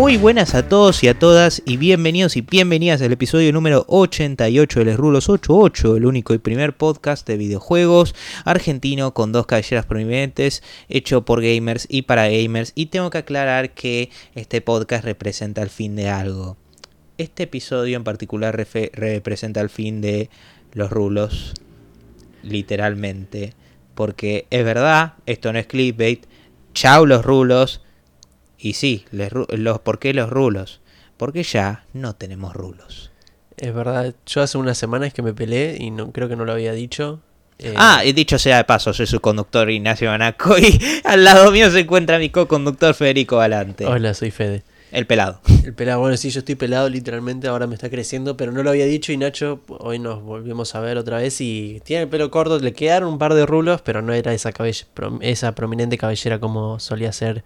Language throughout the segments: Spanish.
Muy buenas a todos y a todas y bienvenidos y bienvenidas al episodio número 88 de Les Rulos 88, el único y primer podcast de videojuegos argentino con dos cabelleras prominentes, hecho por gamers y para gamers. Y tengo que aclarar que este podcast representa el fin de algo. Este episodio en particular representa el fin de los rulos, literalmente. Porque es verdad, esto no es clickbait. Chao los rulos y sí, los, ¿por qué los rulos? Porque ya no tenemos rulos. Es verdad, yo hace unas semanas que me peleé y no creo que no lo había dicho. Eh, ah, y dicho sea de paso, soy su conductor Ignacio Banaco y al lado mío se encuentra mi co-conductor Federico Valante. Hola, soy Fede. El pelado. El pelado, bueno, sí, yo estoy pelado literalmente, ahora me está creciendo, pero no lo había dicho y Nacho, hoy nos volvimos a ver otra vez y tiene el pelo corto, le quedaron un par de rulos, pero no era esa, esa prominente cabellera como solía ser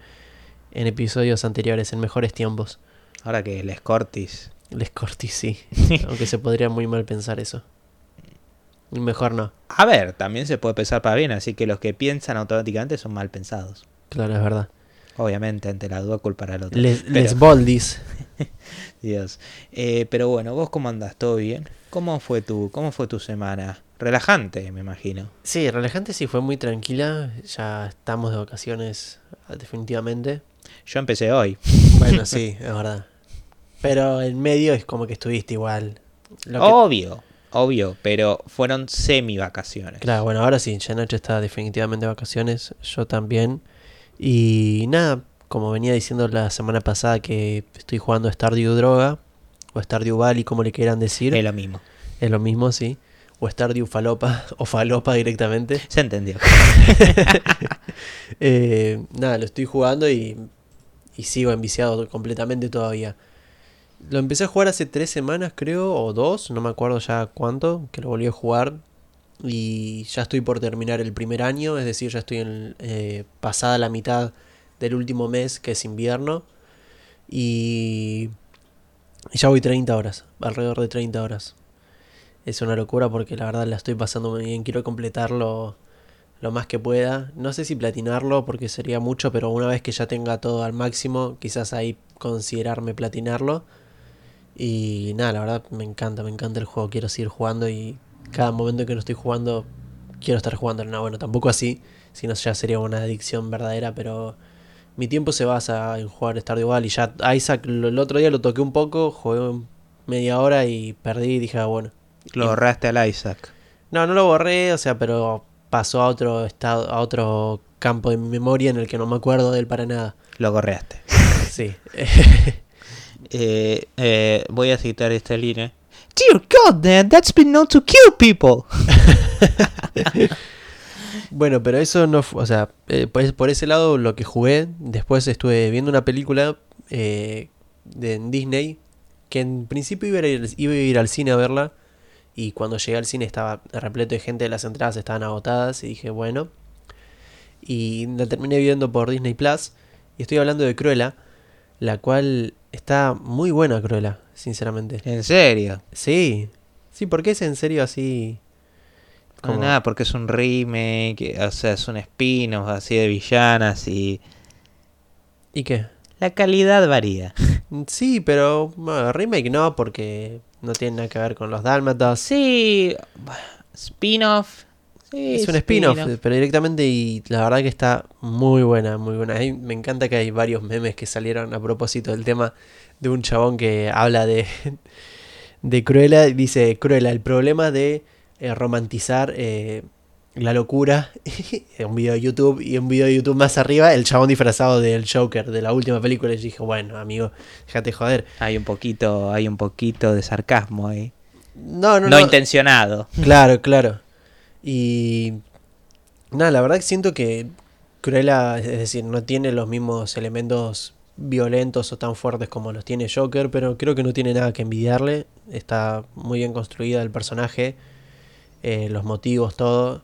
en episodios anteriores, en mejores tiempos. Ahora que Les Cortis. Les Cortis, sí. Aunque se podría muy mal pensar eso. Mejor no. A ver, también se puede pensar para bien, así que los que piensan automáticamente son mal pensados. Claro, es verdar. Obviamente, ante la duda culpar al otro. Les, les Boldis. Dios. Eh, pero bueno, ¿vos cómo andás? ¿Todo bien? ¿Cómo fue tu, cómo fue tu semana? Relajante, me imagino. Sí, relajante sí, fue muy tranquila. Ya estamos de vacaciones, definitivamente. Yo empecé hoy. Bueno, sí, es verdad. Pero en medio es como que estuviste igual. obvio, obvio, pero fueron semi vacaciones. Claro, bueno, ahora sí, ya Nacho está definitivamente de vacaciones, yo también. Y nada, como venía diciendo la semana pasada que estoy jugando Stardew Droga, o Stardew Valley, como le quieran decir. Es lo mismo. Es lo mismo, sí. O Stardew Falopa, o Falopa directamente. Se entendió. Eh, nada, lo estoy jugando y y sigo enviciado completamente todavía. Lo empecé a jugar hace tres semanas creo, o dos, no me acuerdo ya cuánto, que lo volví a jugar. Y ya estoy por terminar el primer año, es decir, ya estoy en, eh, pasada la mitad del último mes, que es invierno. Y, ya voy 30 horas, alrededor de 30 horas. Es una locura porque la verdad la estoy pasando muy bien, quiero completarlo lo más que pueda. No sé si platinarlo porque sería mucho, pero una vez que ya tenga todo al máximo, quizás ahí considerarme platinarlo. Y nada, la verdad me encanta, me encanta el juego, quiero seguir jugando y cada momento que no estoy jugando, quiero estar jugando. No, bueno, tampoco así, si no ya sería una adicción verdadera, pero mi tiempo se basa en jugar Stardew Valley. Ya Isaac el otro día lo toqué un poco, jugué media hora y perdí y dije, ah, bueno. Lo borraste al Isaac. No, no lo borré, o sea, pero pasó a otro estado, a otro campo de mi memoria en el que no me acuerdo de él para nada. Lo correaste. sí. Eh, eh, voy a citar esta línea. Dear God, Dad, that's been known to kill people. bueno, pero eso no fue, o sea, eh, pues por ese lado lo que jugué, después estuve viendo una película de Disney que en principio iba a, iba a ir al cine a verla y cuando llegué al cine estaba repleto de gente, las entradas estaban agotadas y dije, bueno. Y la terminé viendo por Disney Plus. Y estoy hablando de Cruella, la cual está muy buena Cruella, sinceramente. ¿En serio? Sí. Sí, ¿por qué es en serio así? Como... nada, porque es un remake, o sea, es un spin-off así de villanas y... ¿Y qué? La calidad varía. Sí, pero remake no, porque no tiene nada que ver con los dálmatas. Sí, spin-off. es un spin-off, pero directamente y la verdad que está muy buena, muy buena. me encanta que hay varios memes que salieron a propósito del tema de un chabón que habla de, de Cruella. Dice, Cruella, el problema de eh, romantizar eh, la locura, un video de YouTube y un video de YouTube más arriba, el chabón disfrazado del Joker de la última película. Y dije, bueno, amigo, déjate joder. Hay un poquito, hay un poquito de sarcasmo ahí. No, no, no. No intencionado. Claro, claro. Y. Nada, la verdad que siento que Cruella, es decir, no tiene los mismos elementos violentos o tan fuertes como los tiene Joker, pero creo que no tiene nada que envidiarle. Está muy bien construida el personaje, eh, los motivos, todo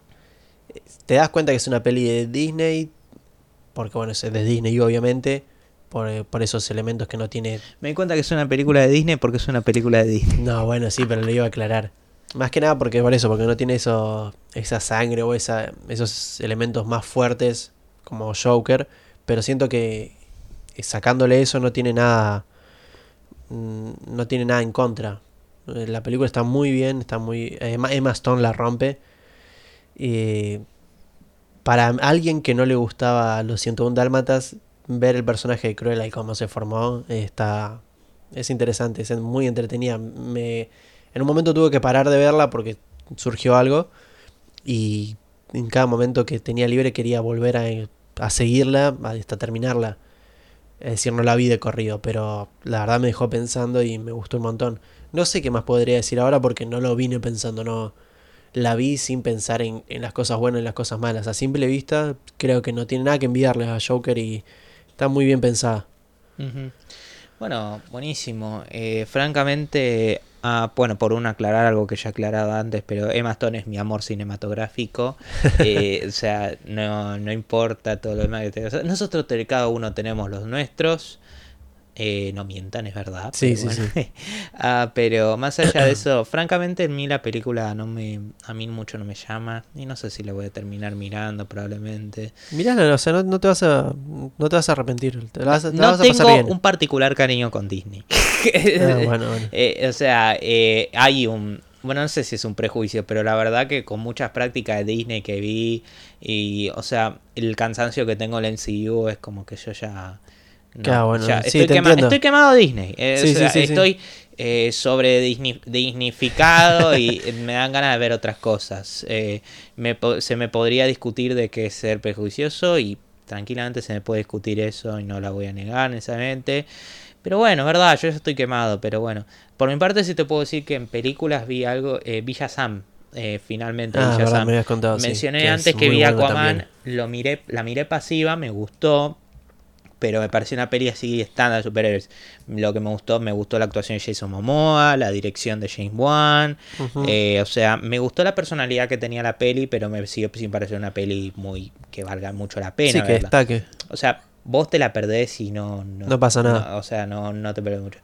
te das cuenta que es una peli de Disney, porque bueno, es de Disney obviamente, por, por, esos elementos que no tiene... Me di cuenta que es una película de Disney porque es una película de Disney. No, bueno, sí, pero lo iba a aclarar. Más que nada porque por eso, porque no tiene eso, esa sangre o esa, esos elementos más fuertes como Joker, pero siento que sacándole eso no tiene nada mm, no tiene nada en contra. La película está muy bien, está muy Emma, Emma Stone la rompe. Y para alguien que no le gustaba los 101 dálmatas, ver el personaje de Cruella y cómo se formó está es interesante, es muy entretenida. Me en un momento tuve que parar de verla porque surgió algo y en cada momento que tenía libre quería volver a, a seguirla hasta terminarla. Es decir, no la vi de corrido, pero la verdad me dejó pensando y me gustó un montón. No sé qué más podría decir ahora porque no lo vine pensando, no. La vi sin pensar en, en las cosas buenas y las cosas malas. A simple vista, creo que no tiene nada que enviarle a Joker y está muy bien pensada. Bueno, buenísimo. Eh, francamente, ah, bueno, por un aclarar algo que ya aclaraba antes, pero Emma Stone es mi amor cinematográfico. Eh, o sea, no, no importa todo lo demás que tenga. O sea, nosotros cada uno tenemos los nuestros. Eh, no mientan, es verdad. Sí, pero sí, bueno. Ah, pero más allá de eso, francamente, en mí la película no me, a mí mucho no me llama. Y no sé si la voy a terminar mirando, probablemente. Mirá, o sea, no, no te vas a no te vas a arrepentir. Te la vas, a- te la no vas a pasar tengo bien. un particular cariño con Disney. Ah, bueno, bueno. Eh, o sea, eh, hay un... Bueno, no sé si es un prejuicio, pero la verdad que con muchas prácticas de Disney que vi y, o sea, el cansancio que tengo en el MCU es como que yo ya... no, Claro, bueno, ya sí, estoy, te quema- estoy quemado Disney. eh, Sí, sea, sí, estoy eh, sobre Disney, Disneyficado y me dan ganas de ver otras cosas. Eh, me se me podría discutir de qué es ser prejuicioso y tranquilamente se me puede discutir eso y no la voy a negar necesariamente. Pero bueno, es verdad, yo ya estoy quemado, pero bueno. Por mi parte sí te puedo decir que en películas vi algo, eh, Villa Sam, eh, finalmente Ah, verdad, me contado, sí, Mencioné que antes que vi Aquaman, también. lo miré, la miré pasiva, me gustó, pero me pareció una peli así estándar de superhéroes. Lo que me gustó, me gustó la actuación de Jason Momoa, la dirección de James Wan, eh, o sea, me gustó la personalidad que tenía la peli, pero me sigue sin parecer una peli muy que valga mucho la pena. sí, que verla. destaque. O sea, vos te la perdés y no... No pasa nada. o sea, no, no te perdés mucho.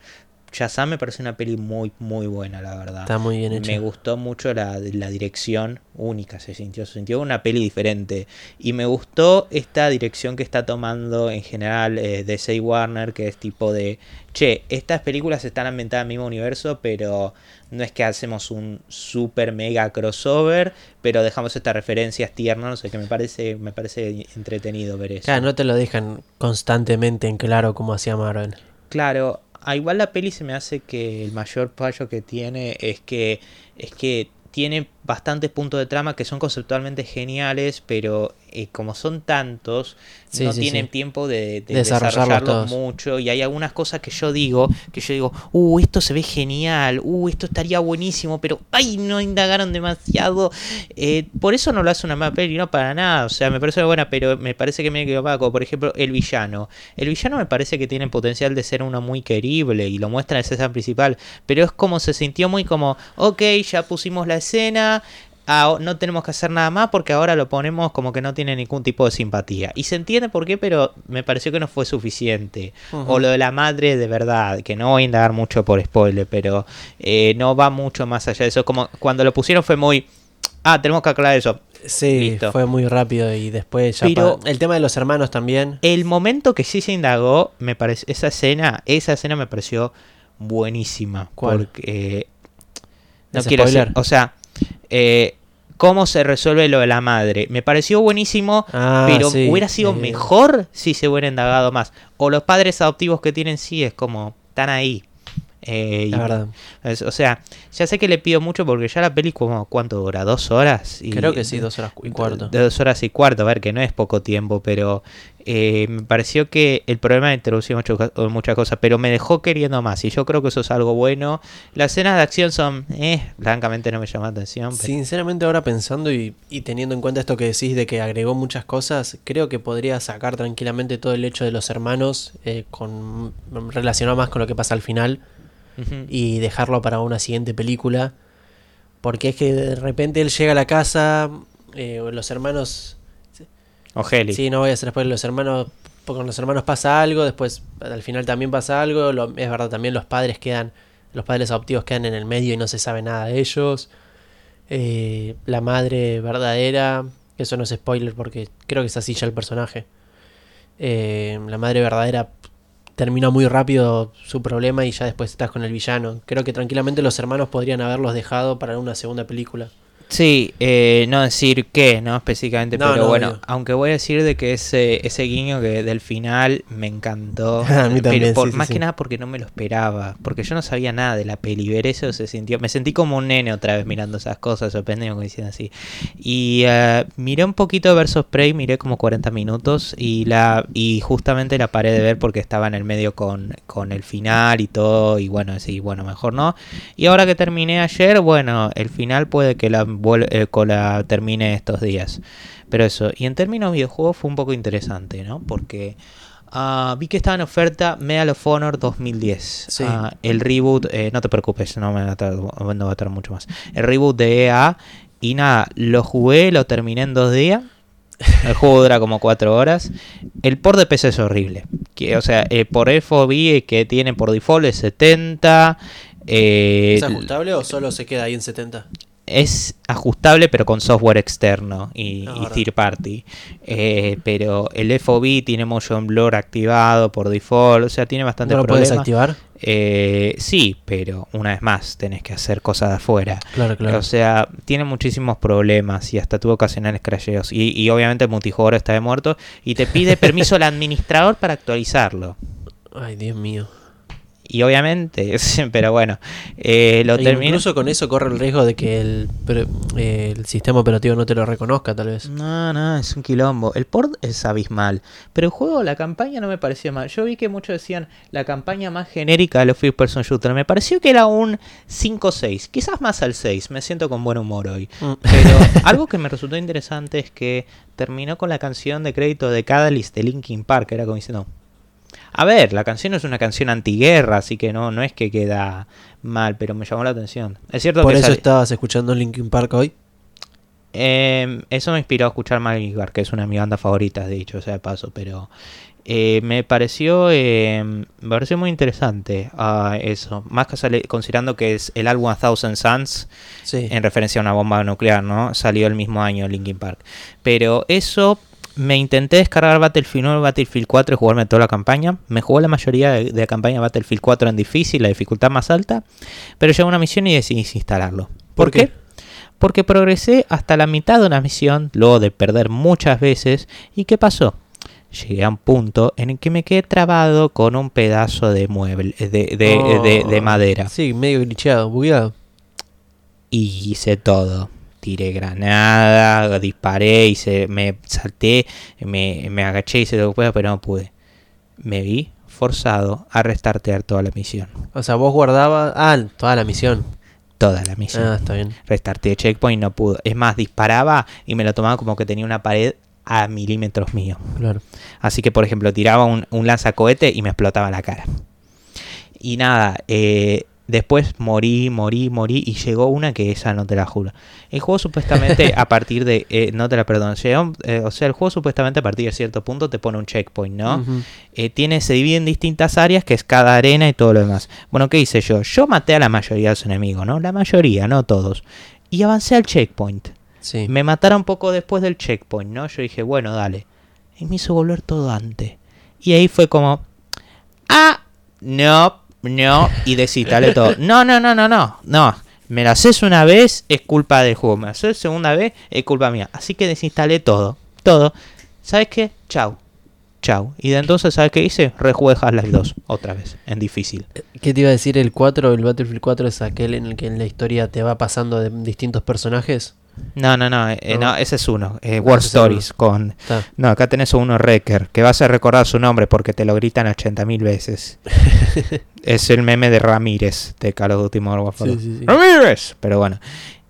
Shazam me parece una peli muy, muy buena, la verdad. Está muy bien hecha. Me gustó mucho la, la dirección única, se sintió, se sintió una peli diferente. Y me gustó esta dirección que está tomando en general eh, DC Warner, que es tipo de, che, estas películas están ambientadas en el mismo universo, pero no es que hacemos un super mega crossover, pero dejamos estas referencias tiernas, no sé, que me parece, me parece entretenido ver eso. Claro, no te lo dejan constantemente en claro como hacía Marvel. Claro, a igual la peli se me hace que el mayor fallo que tiene es que es que tiene bastantes puntos de trama que son conceptualmente geniales, pero eh, como son tantos, Sí, no sí, tienen sí. tiempo de, de Desarrollarlos mucho. Y hay algunas cosas que yo digo, que yo digo, uh, esto se ve genial, uh, esto estaría buenísimo, pero ay, no indagaron demasiado. Eh, por eso no lo hace una mala peli, no para nada. O sea, me parece buena, pero me parece que me quedó opaco. Por ejemplo, el villano. El villano me parece que tiene potencial de ser uno muy querible y lo muestra en el escena principal. Pero es como se sintió muy como, ok, ya pusimos la escena. Ah, no tenemos que hacer nada más porque ahora lo ponemos como que no tiene ningún tipo de simpatía. Y se entiende por qué, pero me pareció que no fue suficiente. O lo de la madre de verdad, que no voy a indagar mucho por spoiler, pero eh, no va mucho más allá de eso. Como cuando lo pusieron fue muy... Ah, tenemos que aclarar eso. Sí, Listo. fue muy rápido y después ya Pero- el tema de los hermanos también. El momento que sí se indagó, me parece, esa escena, esa escena me pareció buenísima. ¿Cuál? Porque no ¿Es quiero spoiler? o sea, eh, cómo se resuelve lo de la madre. Me pareció buenísimo, Ah, pero sí, hubiera sido mejor si se hubiera indagado más. O los padres adoptivos que tienen sí es como están ahí. Eh, La y- verdad. es- o sea, ya sé que le pido mucho porque ya la peli como cuánto dura, dos horas. Y, Creo que sí, dos horas y cuarto. de dos horas y cuarto, a ver, que no es poco tiempo, pero eh, me pareció que el problema introducía muchas cosas, pero me dejó queriendo más, y yo creo que eso es algo bueno. Las escenas de acción son, eh, francamente no me llama la atención. pero- Sinceramente ahora pensando y, y teniendo en cuenta esto que decís de que agregó muchas cosas, creo que podría sacar tranquilamente todo el hecho de los hermanos eh, con relacionado más con lo que pasa al final Y dejarlo para una siguiente película. Porque es que de repente él llega a la casa, eh, los hermanos... O Heli. Sí, no voy a hacer después los hermanos... Con los hermanos pasa algo, después al final también pasa algo. lo- es verdad, también los padres quedan... Los padres adoptivos quedan en el medio y no se sabe nada de ellos. Eh, la madre verdadera... Eso no es spoiler porque creo que es así ya el personaje. Eh, la madre verdadera termina muy rápido su problema y ya después estás con el villano. Creo que tranquilamente los hermanos podrían haberlos dejado para una segunda película. Sí, eh, no decir qué, ¿no? Específicamente, No, pero no, bueno, aunque voy a decir de que ese, ese guiño que del final me encantó. A mí también, pero por- sí, más sí. que nada porque no me lo esperaba, porque yo no sabía nada de la peli, ver eso se sintió, me sentí como un nene otra vez mirando esas cosas, sorprendido como diciendo así. Y eh, miré un poquito Versus Prey, miré como 40 minutos y la y justamente la paré de ver porque estaba en el medio con, con el final y todo, y bueno, sí, bueno, mejor no. Y ahora que terminé ayer, bueno, el final puede que la, eh, con la termine estos días. Pero eso, y en términos de videojuegos fue un poco interesante, ¿no? Porque ah, vi que estaba en oferta Medal of Honor 2010. Sí. Ah, el reboot, eh, no te preocupes, no me va a tardar, no va a tardar mucho más. El reboot de EA. Y nada, lo jugué, lo terminé en dos días. El juego dura como 4 horas. El por de PC es horrible. Que, o sea, eh, por FOV que tiene por default es 70. eh, ¿Es ajustable o solo se queda ahí en 70? Es ajustable pero con software externo y, third party. Eh, pero el FOV tiene motion blur activado por default, o sea, tiene bastante ¿No lo puedes activar? Eh, sí, pero una vez más tenés que hacer cosas de afuera. Claro, claro. O sea, tiene muchísimos problemas y hasta tuvo ocasionales crasheos. Y, y obviamente el multijugador está de muerto y te pide permiso al administrador para actualizarlo. Ay, Dios mío. Y obviamente, pero bueno, eh, lo E termino. Incluso con eso corre el riesgo de que el, eh, el sistema operativo no te lo reconozca, tal vez. No, no, es un quilombo. El port es abismal. Pero el juego, la campaña no me pareció mal. Yo vi que muchos decían la campaña más genérica de los First Person Shooter. Me pareció que era un 5-6. Quizás más al 6. Me siento con buen humor hoy. Mm. Pero algo que me resultó interesante es que terminó con la canción de crédito de Catalyst de Linkin Park. Era como diciendo. A ver, la canción es una canción antiguerra, así que no, no es que queda mal, pero me llamó la atención. Es cierto Por que eso sale- estabas escuchando Linkin Park hoy. eh, eso me inspiró a escuchar Miley Bar, que es una de mis bandas favoritas, de dicho sea de paso, pero eh, me pareció eh, me pareció muy interesante ah, eso, más que sale- considerando que es el álbum A Thousand Suns, Sí. en referencia a una bomba nuclear, ¿no? Salió el mismo año Linkin Park. Pero eso me intenté descargar Battlefield 1 Battlefield 4 y jugarme toda la campaña. Me jugó la mayoría de, de la campaña Battlefield 4 en difícil, la dificultad más alta, pero llegó una misión y decidí instalarlo. ¿Por, ¿Por qué? qué? Porque progresé hasta la mitad de una misión, luego de perder muchas veces. ¿Y qué pasó? Llegué a un punto en el que me quedé trabado con un pedazo de mueble, de, de- de- de Oh, madera. Sí, medio glitcheado, bugueado. y hice todo. Tiré granada, disparé, hice, me salté, me, me agaché y hice lo que pueda, pero no pude. Me vi forzado a restartear toda la misión. O sea, vos guardabas. Ah, toda la misión. Toda la misión. Ah, está bien. Restarteé checkpoint, no pudo. Es más, disparaba y me lo tomaba como que tenía una pared a milímetros mío. Claro. Así que, por ejemplo, tiraba un, un lanzacohete y me explotaba la cara. Y nada, eh, después morí, morí, morí y llegó una que esa no te la juro. El juego supuestamente a partir de... eh, no te la perdono. llegó, eh, o sea, el juego supuestamente a partir de cierto punto te pone un checkpoint, ¿no? Eh, tiene, se divide en distintas áreas, que es cada arena y todo lo demás. Bueno, ¿qué hice yo? Yo maté a la mayoría de los enemigos, ¿no? La mayoría, no todos. Y avancé al checkpoint. Sí. Me mataron poco después del checkpoint, ¿no? Yo dije, bueno, dale. Y me hizo volver todo antes. Y ahí fue como, ah, no, no, y desinstalé todo. No, no, no, no, no, no. Me lo haces una vez, es culpa del juego. Me lo haces segunda vez, es culpa mía. Así que desinstalé todo, todo. ¿Sabes qué? Chau. Chau. Y de entonces, ¿sabes qué hice? Rejugué Half-Life 2 otra vez, en difícil. ¿Qué te iba a decir? El 4, el Battlefield 4 es aquel en el que en la historia te va pasando de distintos personajes. No, no, no, eh, No. ese es uno. Eh, War Stories con Está. No, acá tenés uno Wrecker, que vas a recordar su nombre porque te lo gritan 80.000 veces. es el meme de Ramírez de Call of Duty Modern Warfare. Sí, sí, sí. ¡Ramírez! Pero bueno,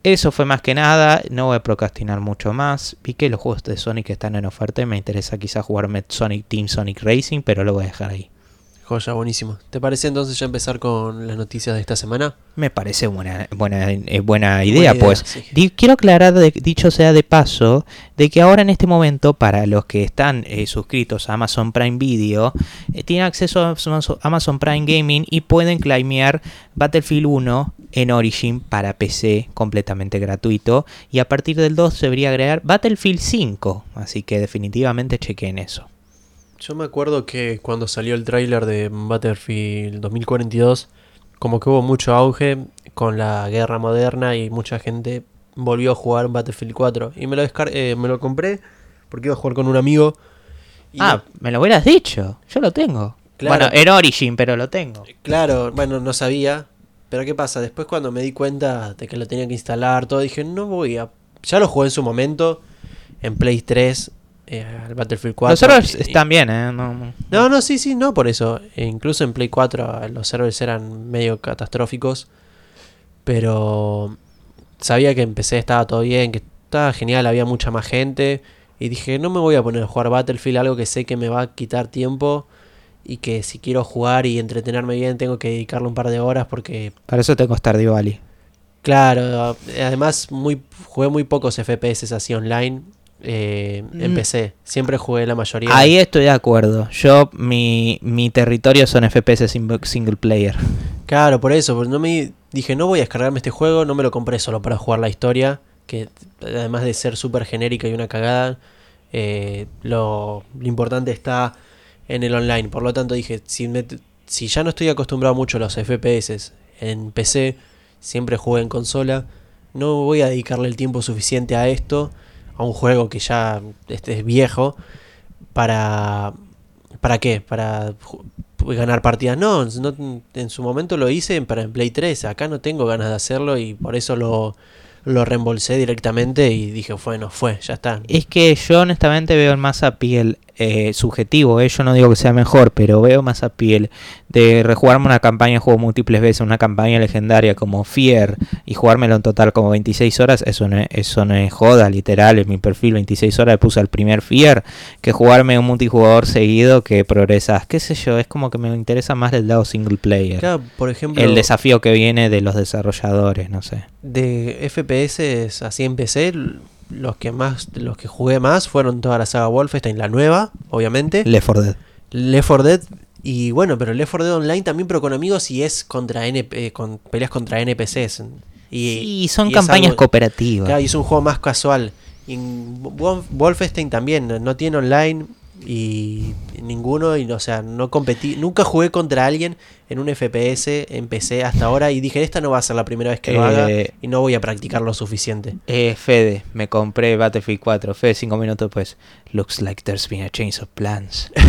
eso fue más que nada. No voy a procrastinar mucho más. Vi que los juegos de Sonic están en oferta y me interesa quizás jugarme Sonic Team Sonic Racing, pero lo voy a dejar ahí. Joya, buenísimo. ¿Te parece entonces ya empezar con las noticias de esta semana? Me parece buena, buena, eh, buena idea, idea, pues. sí. Di- quiero aclarar, de- dicho sea de paso, de que ahora en este momento, para los que están eh, suscritos a Amazon Prime Video, eh, tienen acceso a Amazon- Amazon Prime Gaming y pueden claimear Battlefield 1 en Origin para PC completamente gratuito. Y a partir del 2 se debería agregar Battlefield 5, así que definitivamente chequen eso. Yo me acuerdo que cuando salió el tráiler de Battlefield 2042, como que hubo mucho auge con la guerra moderna y mucha gente volvió a jugar Battlefield 4. Y me lo, eh, me lo compré porque iba a jugar con un amigo. y Ah, me lo hubieras dicho. Yo lo tengo. Claro. Bueno, en Origin, pero lo tengo. Claro, bueno, no sabía. Pero ¿qué pasa? Después cuando me di cuenta de que lo tenía que instalar, todo, dije, no voy a... Ya lo jugué en su momento, en Play 3, eh, al Battlefield 4. Los servers y- están bien, ¿eh? No, no. No, no, sí, sí, no por eso. E incluso en Play 4 eh, los servers eran medio catastróficos. Pero sabía que empecé, estaba todo bien, que estaba genial, había mucha más gente. Y dije, no me voy a poner a jugar Battlefield, algo que sé que me va a quitar tiempo. Y que si quiero jugar y entretenerme bien, tengo que dedicarle un par de horas porque Para eso tengo Stardew Valley. Claro, además muy jugué muy pocos FPS así online eh, en Mm. PC. Siempre jugué la mayoría. Ahí estoy de acuerdo. Yo, mi, mi territorio son FPS single player. Claro, por eso, porque no me dije, no voy a descargarme este juego, no me lo compré solo para jugar la historia, que además de ser súper genérica y una cagada, eh, lo, lo importante está en el online. Por lo tanto dije, si, me- si ya no estoy acostumbrado mucho a los FPS en PC, siempre jugué en consola, no voy a dedicarle el tiempo suficiente a esto, a un juego que ya este es viejo, para... ¿Para qué? Para ganar partidas. No, no, en su momento lo hice para en Play 3. Acá no tengo ganas de hacerlo y por eso lo, lo reembolsé directamente y dije, bueno, fue, ya está. Es que yo honestamente veo más a piel eh, subjetivo, eh, yo no digo que sea mejor, pero veo más a piel de rejugarme una campaña de juego múltiples veces, una campaña legendaria como Fear y jugármelo en total como 26 horas, eso no es, eso no es joda, literal, en mi perfil 26 horas le puse al primer Fear, que jugarme un multijugador seguido que progresas, qué sé yo, es como que me interesa más del lado single player. Claro, por ejemplo, El desafío que viene de los desarrolladores, no sé. de FPS así en PC, l- los que más, los que jugué más fueron toda la saga Wolfenstein, la nueva, obviamente. Left 4 Dead. Left 4 Dead y bueno, pero Left 4 Dead Online también, pero con amigos y es contra NP, con peleas contra NPCs. Y, Y son y campañas algo- cooperativas. Claro, y es un juego más casual. Y en Wolf- Wolfenstein también no tiene online y ninguno, y, o sea, no competí, nunca jugué contra alguien en un FPS en PC hasta ahora y dije, esta no va a ser la primera vez que lo haga Eh, y no voy a practicar lo suficiente. Eh, Fede, me compré Battlefield 4. Fede, cinco minutos después. Looks like there's been a change of plans.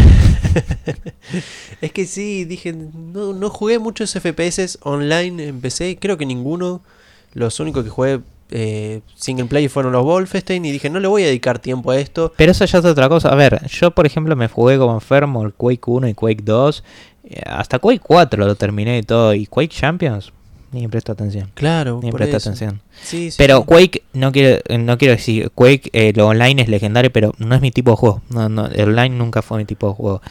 Es que sí, dije, no, no jugué muchos FPS online en PC, creo que ninguno. Los únicos que jugué eh, single player fueron los Wolfenstein y dije, no le voy a dedicar tiempo a esto. Pero eso ya es otra cosa. A ver, yo por ejemplo me jugué como enfermo el Quake 1 y Quake 2. eh, Hasta Quake 4 lo terminé y todo. Y Quake Champions, ni me presto atención. Claro, Ni me presto eso. atención. Sí, sí, Pero sí. Quake, no quiero, no quiero decir, Quake, eh, lo online es legendario, pero no es mi tipo de juego. No, no, el online nunca fue mi tipo de juego.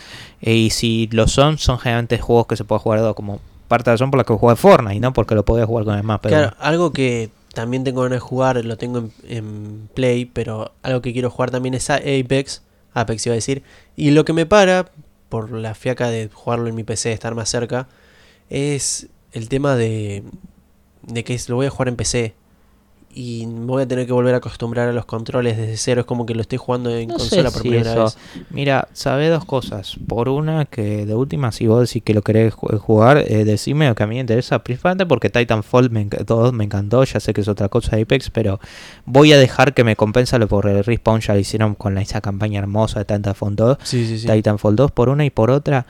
Eh, y si lo son, son generalmente juegos que se puede jugar dos, como parte de la razón por la que jugué Fortnite, no porque lo podía jugar con el más. Pero Claro, algo que también tengo ganas de jugar, lo tengo en, Play, pero algo que quiero jugar también es Apex, Apex iba a decir, y lo que me para, por la fiaca de jugarlo en mi PC, estar más cerca, es el tema de, de que lo voy a jugar en PC. Y me voy a tener que volver a acostumbrar a los controles desde cero. Es como que lo estoy jugando en No sé consola por si primera eso- vez. Mira, sabe dos cosas. Por una, que de última, si vos decís que lo querés ju- jugar, eh, decime lo que a mí me interesa. Principalmente porque Titanfall me, todo me encantó. Ya sé que es otra cosa de Apex, pero voy a dejar que me compensa lo por el Respawn. Ya lo hicieron con esa campaña hermosa de Titanfall 2. Sí, sí, sí. Titanfall 2 por una y por otra.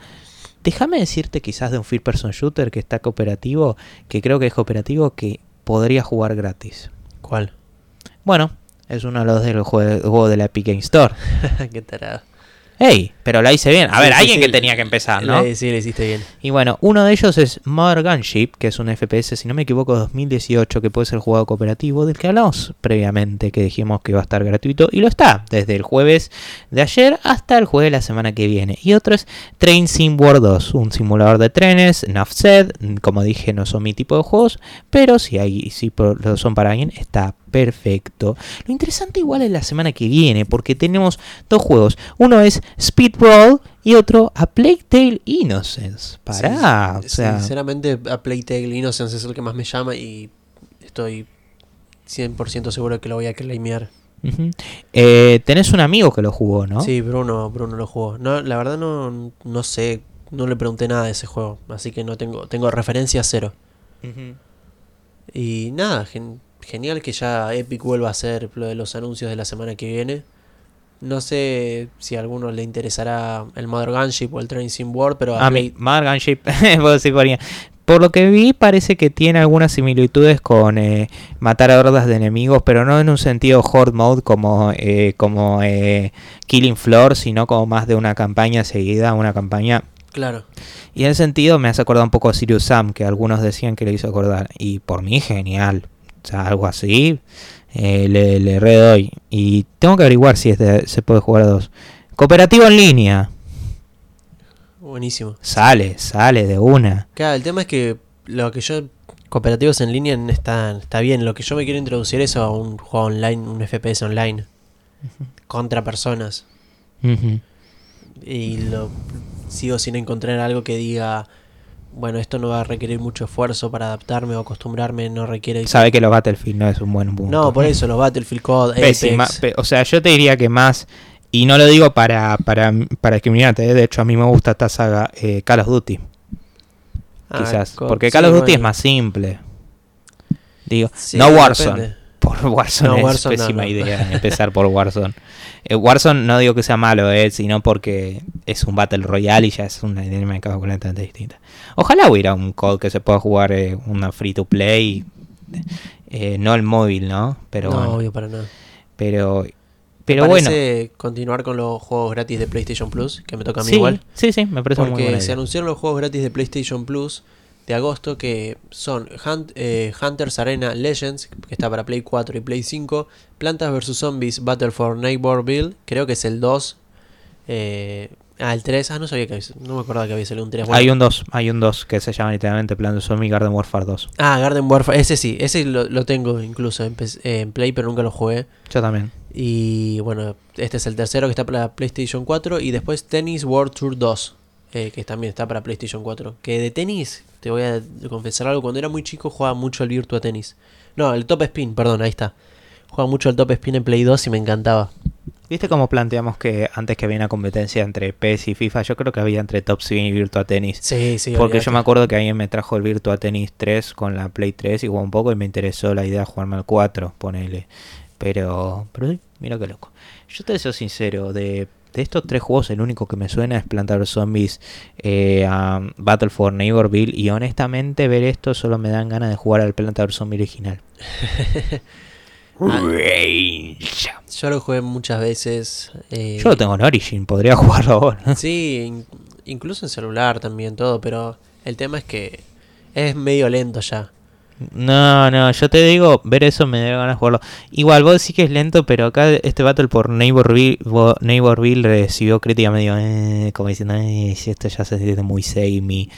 Déjame decirte quizás de un first person shooter que está cooperativo, que creo que es cooperativo, que podría jugar gratis. ¿Cuál? Bueno, es uno de los del jue- juego de la Epic Game Store. Qué tarado. Ey, pero la hice bien. A Sí, ver, sí, alguien sí, que tenía que empezar, ¿no? Le- sí, le hiciste bien. Y bueno, uno de ellos es Mother Gunship, que es un FPS, si no me equivoco, 2018, que puede ser jugado cooperativo, del que hablamos previamente, que dijimos que iba a estar gratuito, y lo está, desde el jueves de ayer hasta el jueves de la semana que viene. Y otro es Train Sim World 2, un simulador de trenes, said, como dije, no son mi tipo de juegos, pero si, hay, si son para alguien, está perfecto. Lo interesante igual es la semana que viene, porque tenemos dos juegos. Uno es Speed Roll y otro A Plague Tale Innocence. Pará, Sí, o sea, Sinceramente, a Playtale Innocence es el que más me llama y estoy 100% seguro de que lo voy a claimear. Eh, tenés un amigo que lo jugó, ¿no? Sí, Bruno, Bruno lo jugó. No, la verdad no, no sé, no le pregunté nada de ese juego, así que no tengo, tengo referencia cero. Y nada, gen- genial que ya Epic vuelva a hacer lo de los anuncios de la semana que viene. No sé si a alguno le interesará el Mother Gunship o el Train Sim World, pero a A mí, Mad Gunship. Por lo que vi, parece que tiene algunas similitudes con eh, matar a hordas de enemigos, pero no en un sentido horde mode como, eh, como eh, Killing Floor, sino como más de una campaña seguida, una campaña. claro. Y en ese sentido me hace acordar un poco a Sirius Sam, que algunos decían que le hizo acordar. Y por mí, genial. O sea, algo así, eh, le, le redoy. Y tengo que averiguar si se puede jugar a dos. Cooperativo en línea. Buenísimo. Sale, sale de una. Claro, el tema es que lo que yo cooperativos en línea está, está bien. Lo que yo me quiero introducir es a un juego online, un FPS online. Contra personas. Y lo sigo sin encontrar algo que diga, bueno, esto no va a requerir mucho esfuerzo para adaptarme o acostumbrarme, no requiere... Sabe que los Battlefield no es un buen punto. No, por eso, los Battlefield Code, Apex... pe- o sea, yo te diría que más, y no lo digo para, para, para discriminarte, ¿eh? de hecho a mí me gusta esta saga eh, Call of Duty, Ah, quizás. porque Call of Duty es más simple. Digo, Sí, no Warzone. depende. Por Warzone No, es Warzone no, pésima no. idea empezar por Warzone. Eh, Warzone no digo que sea malo, eh, sino porque es un Battle Royale y ya es una dinámica completamente distinta. Ojalá hubiera un COD que se pueda jugar eh, una free to play, eh, no el móvil, ¿no? Pero no, bueno, obvio, para nada. pero, ¿Te pero bueno. continuar con los juegos gratis de PlayStation Plus, que me toca a mí Sí, igual. sí, sí, me parece muy Porque buena se idea. anunciaron los juegos gratis de PlayStation Plus de agosto que son Hunt- eh, Hunters Arena Legends, que está para Play 4 y Play 5, Plantas vs Zombies Battle for Neighborville, creo que es el 2. eh, ah, el 3, ah, no sabía que había- no me acordaba que había salido un 3. Hay un 2, hay un 2 que se llama literalmente Plan de Zombie Garden Warfare 2. Ah, Garden Warfare, ese sí, ese lo, lo tengo incluso en, en Play, pero nunca lo jugué. Yo también. Y bueno, este es el tercero que está para PlayStation 4 y después Tennis World Tour 2, eh, que también está para PlayStation 4. Que de tenis, te voy a confesar algo, cuando era muy chico jugaba mucho al Virtua Tennis. No, el Top Spin, perdón, ahí está. Jugaba mucho al Top Spin en Play 2 y me encantaba. ¿Viste cómo planteamos que antes que había una competencia entre PES y FIFA, yo creo que había entre Top Spin y Virtua Tennis? Sí, sí, Porque yo me acuerdo que alguien me trajo el Virtua Tennis 3 con la Play 3 y jugó un poco y me interesó la idea de jugarme al 4, ponele. Pero, pero sí, mira qué loco. Yo te soy sincero, de, de estos tres juegos el único que me suena es Plantar Zombies, eh, a Battle for Neighborville y honestamente ver esto solo me dan ganas de jugar al Plantar Zombie original. Ah. Yo lo jugué muchas veces. eh, Yo lo tengo en Origin, podría jugarlo ahora. Sí, in- incluso en celular también todo, pero el tema es que es medio lento ya. No, no, yo te digo, ver eso me da ganas de jugarlo. Igual, vos decís que es lento, pero acá este Battle por Neighborville, Bo- Neighborville recibió crítica medio, eh, como diciendo, eh, si esto ya se siente muy samey.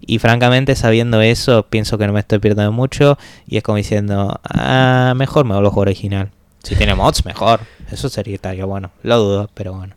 Y francamente, sabiendo eso, pienso que no me estoy perdiendo mucho. Y es como diciendo, ah, mejor me vuelvo a jugar original. Si tiene mods, mejor. Eso sería estaría bueno. Lo dudo, pero bueno.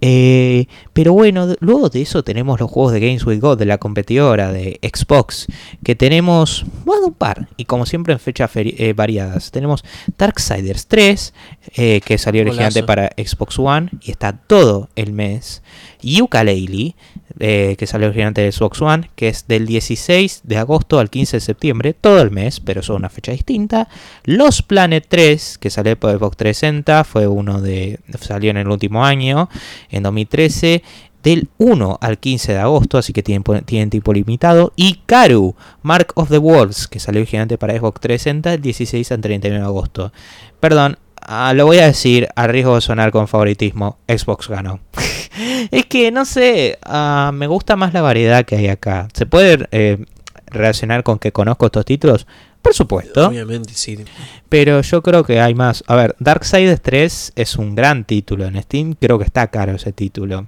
Eh, pero bueno, luego de eso tenemos los juegos de Games with God, de la competidora de Xbox, que tenemos, bueno, un par, y como siempre en fechas eh, variadas. Tenemos Darksiders 3, eh, que salió originalmente para Xbox One, y está todo el mes. Yooka-Laylee, eh, que salió originalmente de Xbox One, que es del 16 de agosto al 15 de septiembre, todo el mes, pero son una fecha distinta. Los Planet 3, que salió por Xbox 360, fue uno de. salió en el último año, en 2013. Del 1 al 15 de agosto, así que tienen, tienen tipo limitado. Y Karu, Mark of the Wolves, que salió originalmente para Xbox 360, del 16 al 31 de agosto. Perdón, ah, lo voy a decir a riesgo de sonar con favoritismo: Xbox ganó. es que no sé, ah, me gusta más la variedad que hay acá. ¿Se puede eh, relacionar con que conozco estos títulos? Por supuesto. Obviamente, sí. Pero yo creo que hay más. A ver, Darksiders 3 es un gran título en Steam. Creo que está caro ese título.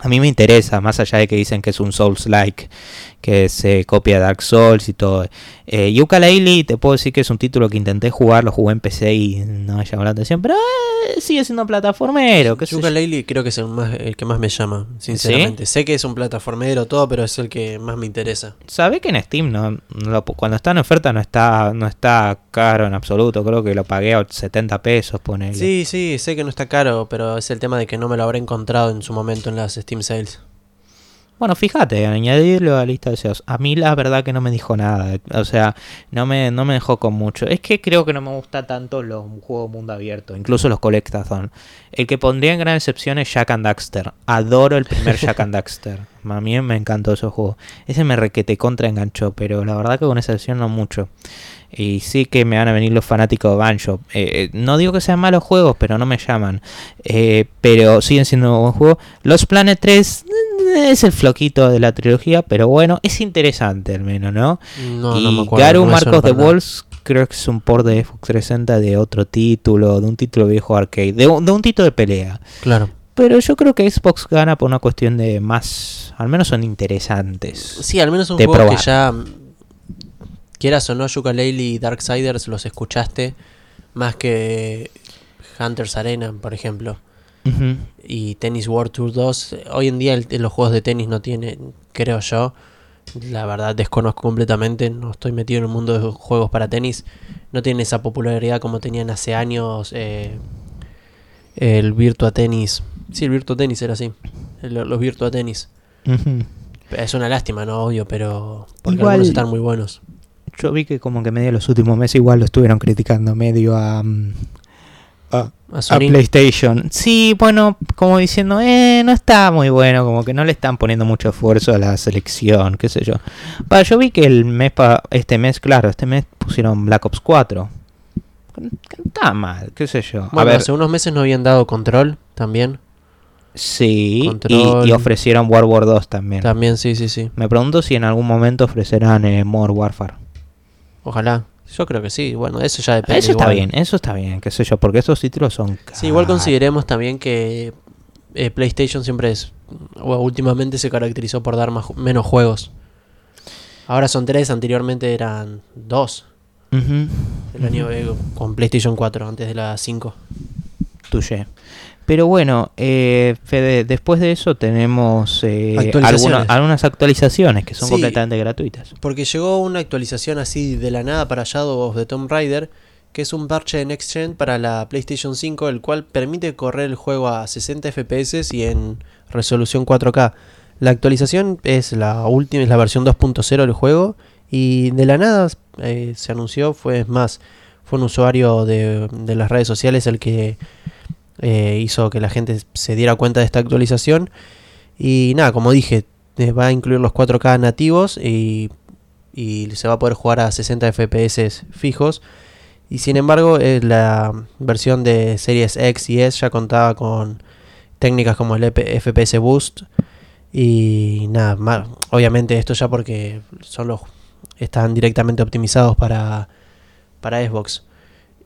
A mí me interesa, más allá de que dicen que es un Souls-like. Que se copia Dark Souls y todo. Eh, Yooka-Laylee te puedo decir que es un título que intenté jugar, lo jugué en PC y no me llamó la atención, pero eh, sigue siendo plataformero. ¿qué sé yo. Yooka-Laylee creo que es el, más, el que más me llama, sinceramente. Sé que es un plataformero todo, pero es el que más me interesa. Sabe que en Steam no, no lo- cuando está en oferta no está no está caro en absoluto, creo que lo pagué a 70 pesos, ponele. Sí, sí, sé que no está caro, pero es el tema de que no me lo habré encontrado en su momento en las Steam Sales. Bueno, fíjate, añadirlo a la lista de deseos. A mí la verdad que no me dijo nada, o sea, no me, no me dejó con mucho. Es que creo que no me gusta tanto los juegos mundo abierto, incluso los Collectathon. El que pondría en gran excepción es Jack and Daxter. Adoro el primer Jack and Daxter. A mí me encantó ese juego. Ese me requete contra enganchó, pero la verdad que con excepción no mucho. Y sí que me van a venir los fanáticos de Banjo. Eh, eh, no digo que sean malos juegos, pero no me llaman. Eh, pero siguen siendo un buen juego. Los Planet 3 eh, es el floquito de la trilogía, pero bueno, es interesante al menos, ¿no? No, y no me acuerdo. Garu no me suena Marcos de. Walls creo que es un port de Xbox 360 de otro título, de un título viejo arcade, de un, de un título de pelea. Claro. Pero yo creo que Xbox gana por una cuestión de más, al menos son interesantes. Sí, al menos un de juego probar. que ya, quieras o no, Yooka-Laylee y Darksiders los escuchaste más que Hunter's Arena, por ejemplo. Y Tennis World Tour 2. Hoy en día el- los juegos de tenis no tienen, creo yo, la verdad desconozco completamente, no estoy metido en el mundo de juegos para tenis, no tienen esa popularidad como tenían hace años eh, el Virtua Tennis. Sí, el Virtua Tennis era así, el- los Virtua Tennis. Es una lástima, ¿no? Obvio, pero porque Igual- algunos están muy buenos. Yo vi que como que medio los últimos meses igual lo estuvieron criticando medio a, mm, a, PlayStation. Sí, bueno, como diciendo, eh, no está muy bueno, como que no le están poniendo mucho esfuerzo a la selección, qué sé yo. Yo vi que el mes, pa- este mes, claro, este mes pusieron Black Ops 4. Que no Está mal, qué sé yo. bueno, a ver, hace unos meses no habían dado control también. sí, y, Control. y ofrecieron World War 2 también. También, sí, sí, sí. Me pregunto si en algún momento ofrecerán eh, Modern Warfare. Ojalá. Yo creo que sí. Bueno, eso ya depende. Eso está igual. bien, eso está bien, qué sé yo, porque esos títulos son Sí, igual caros. consideremos también que eh, PlayStation siempre es, o últimamente se caracterizó por dar más, menos juegos. Ahora son tres, anteriormente eran dos. El año eh, con PlayStation 4, antes de la 5. Touché. Pero bueno, eh, Fede, después de eso tenemos eh, Actualizaciones. alguna- algunas actualizaciones que son Sí. completamente gratuitas. Porque llegó una actualización así de la nada para Shadow of the Tomb Raider, que es un parche de Next Gen para la PlayStation 5, el cual permite correr el juego a 60 FPS y en resolución 4K. La actualización es la última, es la versión 2.0 del juego y de la nada eh, se anunció, fue más, fue un usuario de, de las redes sociales el que eh, hizo que la gente se diera cuenta de esta actualización y nada, como dije, eh, va a incluir los 4K nativos y, y se va a poder jugar a 60 FPS fijos. Y sin embargo, eh, la versión de series X y S ya contaba con técnicas como el FPS Boost. Y nada, ma- obviamente esto ya porque son los están directamente optimizados para, para Xbox.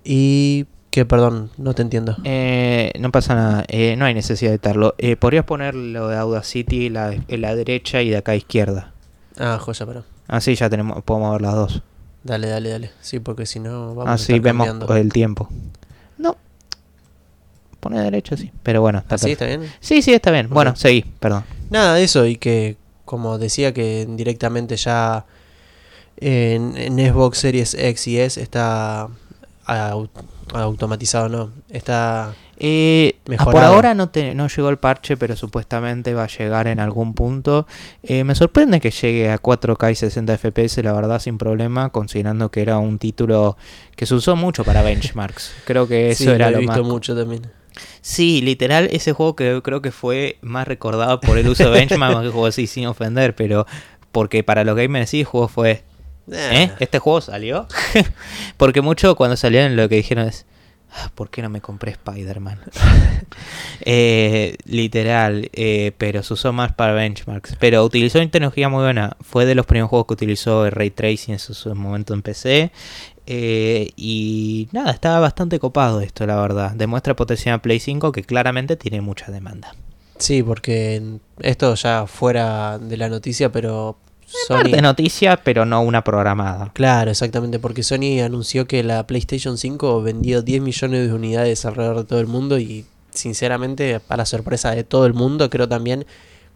Y que, perdón, no te entiendo. Eh, no pasa nada, eh, no hay necesidad de editarlo. Eh, Podrías poner lo de Audacity la, en la derecha y de acá a izquierda. Ah, joya, pero. Así ya tenemos, podemos ver las dos. Dale, dale, dale. Sí, porque si no vamos a Así estar vemos cambiando. el tiempo. No. Pone derecha, sí. Pero bueno, está ¿Así perfecto. está bien? Sí, sí, está bien. Bueno, seguí, perdón. Nada, eso, y que como decía que directamente ya en, en Xbox Series X y S está au- automatizado, no, está... Eh, ah, por ahora no, te- no llegó el parche, pero supuestamente va a llegar en algún punto. Eh, me sorprende que llegue a 4K y 60 FPS, la verdad, sin problema, considerando que era un título que se usó mucho para benchmarks. Creo que eso sí, era lo visto más. mucho también. Sí, literal, ese juego que creo que fue más recordado por el uso de benchmark más que juego así, sin ofender, pero porque para los gamers sí, el juego fue. ¿Eh? ¿Este juego salió? porque mucho cuando salieron lo que dijeron es. "Ah, ¿Por qué no me compré Spider-Man? Eh, literal, eh, pero se usó más para benchmarks. Pero utilizó una tecnología muy buena. Fue de los primeros juegos que utilizó el Ray Tracing en su, su momento en PC. Eh, y nada, estaba bastante copado esto, la verdad. Demuestra potencial a Play 5 que claramente tiene mucha demanda. Sí, porque esto ya fuera de la noticia, pero Parte de noticia, pero no una programada. Claro, exactamente, porque Sony anunció que la PlayStation 5 vendió 10 millones de unidades alrededor de todo el mundo y sinceramente, para sorpresa de todo el mundo, creo también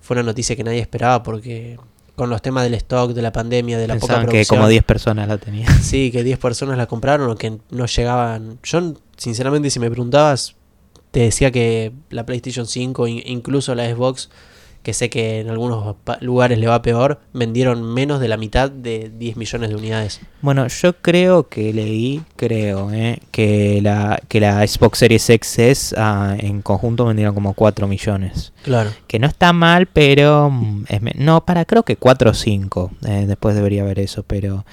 fue una noticia que nadie esperaba porque con los temas del stock, de la pandemia, de la poca producción. que como 10 personas la tenían. Sí, que 10 personas la compraron o que no llegaban. Yo, sinceramente, si me preguntabas, te decía que la PlayStation 5, incluso la Xbox, que sé que en algunos lugares le va peor, vendieron menos de la mitad de 10 millones de unidades. Bueno, yo creo que leí, creo, eh, que, la, que la Xbox Series X ah, en conjunto vendieron como 4 millones. Claro. Que no está mal, pero... Mm, no, para, creo que 4 o 5. Eh, después debería ver eso, pero...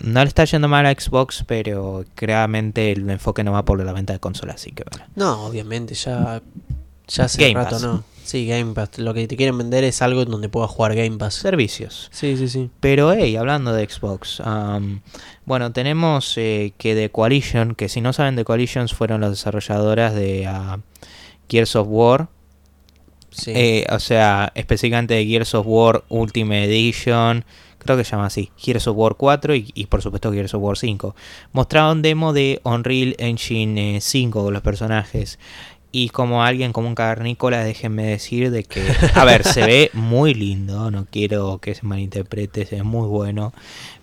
No le está yendo mal a Xbox, pero claramente el enfoque no va por la venta de consolas, así que bueno. No, obviamente, ya, ya hace rato no. Sí, Game Pass. Lo que te quieren vender es algo en donde puedas jugar Game Pass. Servicios. Sí, sí, sí. Pero, hey, hablando de Xbox. bueno, tenemos eh, que The Coalition, que si no saben, The Coalitions fueron las desarrolladoras de uh, Gears of War. Sí. Eh, o sea, específicamente de Gears of War Ultimate Edition. Creo que se llama así. Gears of War 4 y, y por supuesto Gears of War 5. Mostraron demo de Unreal Engine 5 con los personajes. Y como alguien como un cavernícola, déjenme decir de que, a ver, se ve muy lindo, no quiero que se malinterprete, se ve muy bueno.